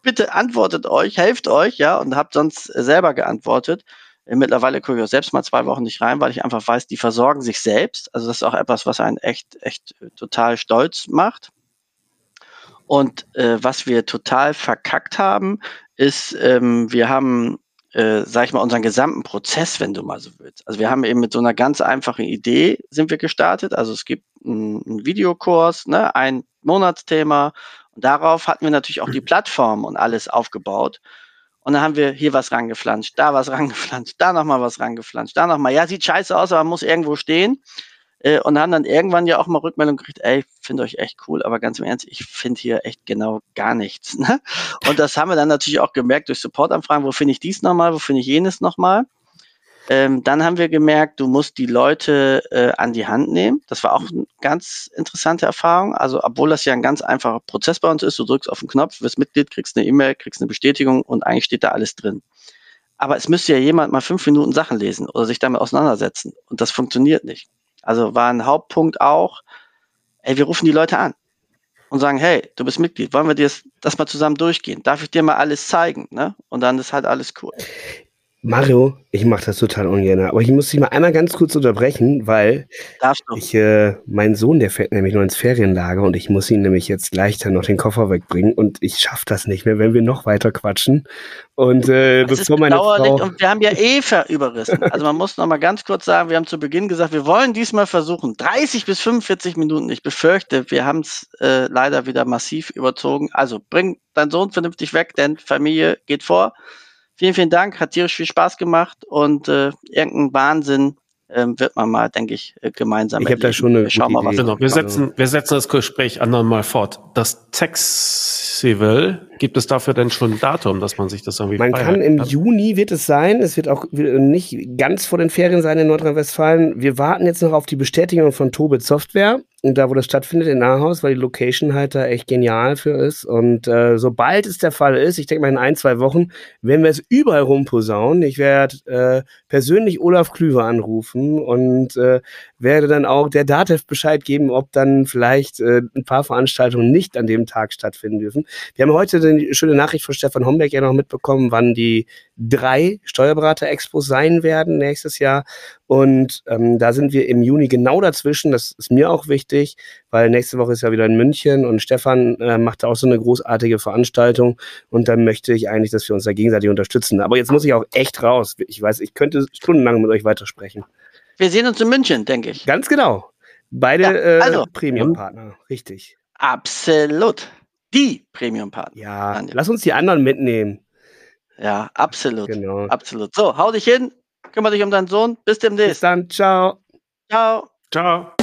Bitte antwortet euch, helft euch, ja, und habt sonst selber geantwortet. Mittlerweile gucke ich auch selbst mal zwei Wochen nicht rein, weil ich einfach weiß, die versorgen sich selbst. Also das ist auch etwas, was einen echt, echt total stolz macht. Und äh, was wir total verkackt haben, ist, ähm, wir haben, äh, sag ich mal, unseren gesamten Prozess, wenn du mal so willst. Also wir haben eben mit so einer ganz einfachen Idee sind wir gestartet. Also es gibt einen, Videokurs, ne, ein Monatsthema. Und darauf hatten wir natürlich auch die Plattform und alles aufgebaut. Und dann haben wir hier was rangeflanscht, da was rangeflanscht, da nochmal was rangeflanscht, da nochmal. Ja, sieht scheiße aus, aber muss irgendwo stehen. Äh, und haben dann irgendwann ja auch mal Rückmeldung gekriegt, ey, finde euch echt cool, aber ganz im Ernst, ich finde hier echt genau gar nichts. Ne? Und das haben wir dann natürlich auch gemerkt durch Supportanfragen, wo finde ich dies nochmal, wo finde ich jenes nochmal. Ähm, dann haben wir gemerkt, du musst die Leute äh, an die Hand nehmen. Das war auch eine ganz interessante Erfahrung. Also, obwohl das ja ein ganz einfacher Prozess bei uns ist, du drückst auf den Knopf, wirst Mitglied, kriegst eine E-Mail, kriegst eine Bestätigung und eigentlich steht da alles drin. Aber es müsste ja jemand mal fünf Minuten Sachen lesen oder sich damit auseinandersetzen. Und das funktioniert nicht. Also war ein Hauptpunkt auch, ey, wir rufen die Leute an und sagen, hey, du bist Mitglied, wollen wir dir das, das mal zusammen durchgehen? Darf ich dir mal alles zeigen? Ne? Und dann ist halt alles cool. Mario, ich mache das total ungern, aber ich muss dich mal einmal ganz kurz unterbrechen, weil ich, äh, mein Sohn, der fährt nämlich noch ins Ferienlager und ich muss ihn nämlich jetzt gleich dann noch den Koffer wegbringen und ich schaffe das nicht mehr, wenn wir noch weiter quatschen. Und äh, das bevor meine Frau und wir haben ja eh überrissen. Also man muss noch mal ganz kurz sagen, wir haben zu Beginn gesagt, wir wollen diesmal versuchen 30 bis 45 Minuten. Ich befürchte, wir haben es äh, leider wieder massiv überzogen. Also bring deinen Sohn vernünftig weg, denn Familie geht vor. Vielen, vielen Dank, hat tierisch viel Spaß gemacht und äh, irgendein Wahnsinn ähm, wird man mal, denke ich, äh, gemeinsam. Ich habe da schon eine Schauen mal, was genau. Wir setzen, wir setzen das Gespräch anderen mal fort. Das Taxival, gibt es dafür denn schon ein Datum, dass man sich das irgendwie Man kann im kann? Juni wird es sein. Es wird auch nicht ganz vor den Ferien sein in Nordrhein-Westfalen. Wir warten jetzt noch auf die Bestätigung von Tobit Software. Da, wo das stattfindet, in Ahaus, weil die Location halt da echt genial für ist. Und äh, sobald es der Fall ist, ich denke mal in ein, zwei Wochen, werden wir es überall rumposaunen. Ich werde äh, persönlich Olaf Klüver anrufen und äh, werde dann auch der DATEV Bescheid geben, ob dann vielleicht äh, ein paar Veranstaltungen nicht an dem Tag stattfinden dürfen. Wir haben heute die schöne Nachricht von Stefan Homberg ja noch mitbekommen, wann die drei Steuerberater-Expos sein werden nächstes Jahr. Und ähm, da sind wir im Juni genau dazwischen. Das ist mir auch wichtig, weil nächste Woche ist ja wieder in München und Stefan äh, macht auch so eine großartige Veranstaltung. Und dann möchte ich eigentlich, dass wir uns da gegenseitig unterstützen. Aber jetzt muss ich auch echt raus. Ich weiß, ich könnte stundenlang mit euch weitersprechen. Wir sehen uns in München, denke ich. Ganz genau. Beide ja, also, äh, Premium-Partner, richtig. Absolut. Die Premium-Partner. Ja, Daniel. lass uns die anderen mitnehmen. Ja, absolut. Genau. Absolut. So, hau dich hin, kümmere dich um deinen Sohn. Bis demnächst. Bis dann. Ciao. Ciao. Ciao.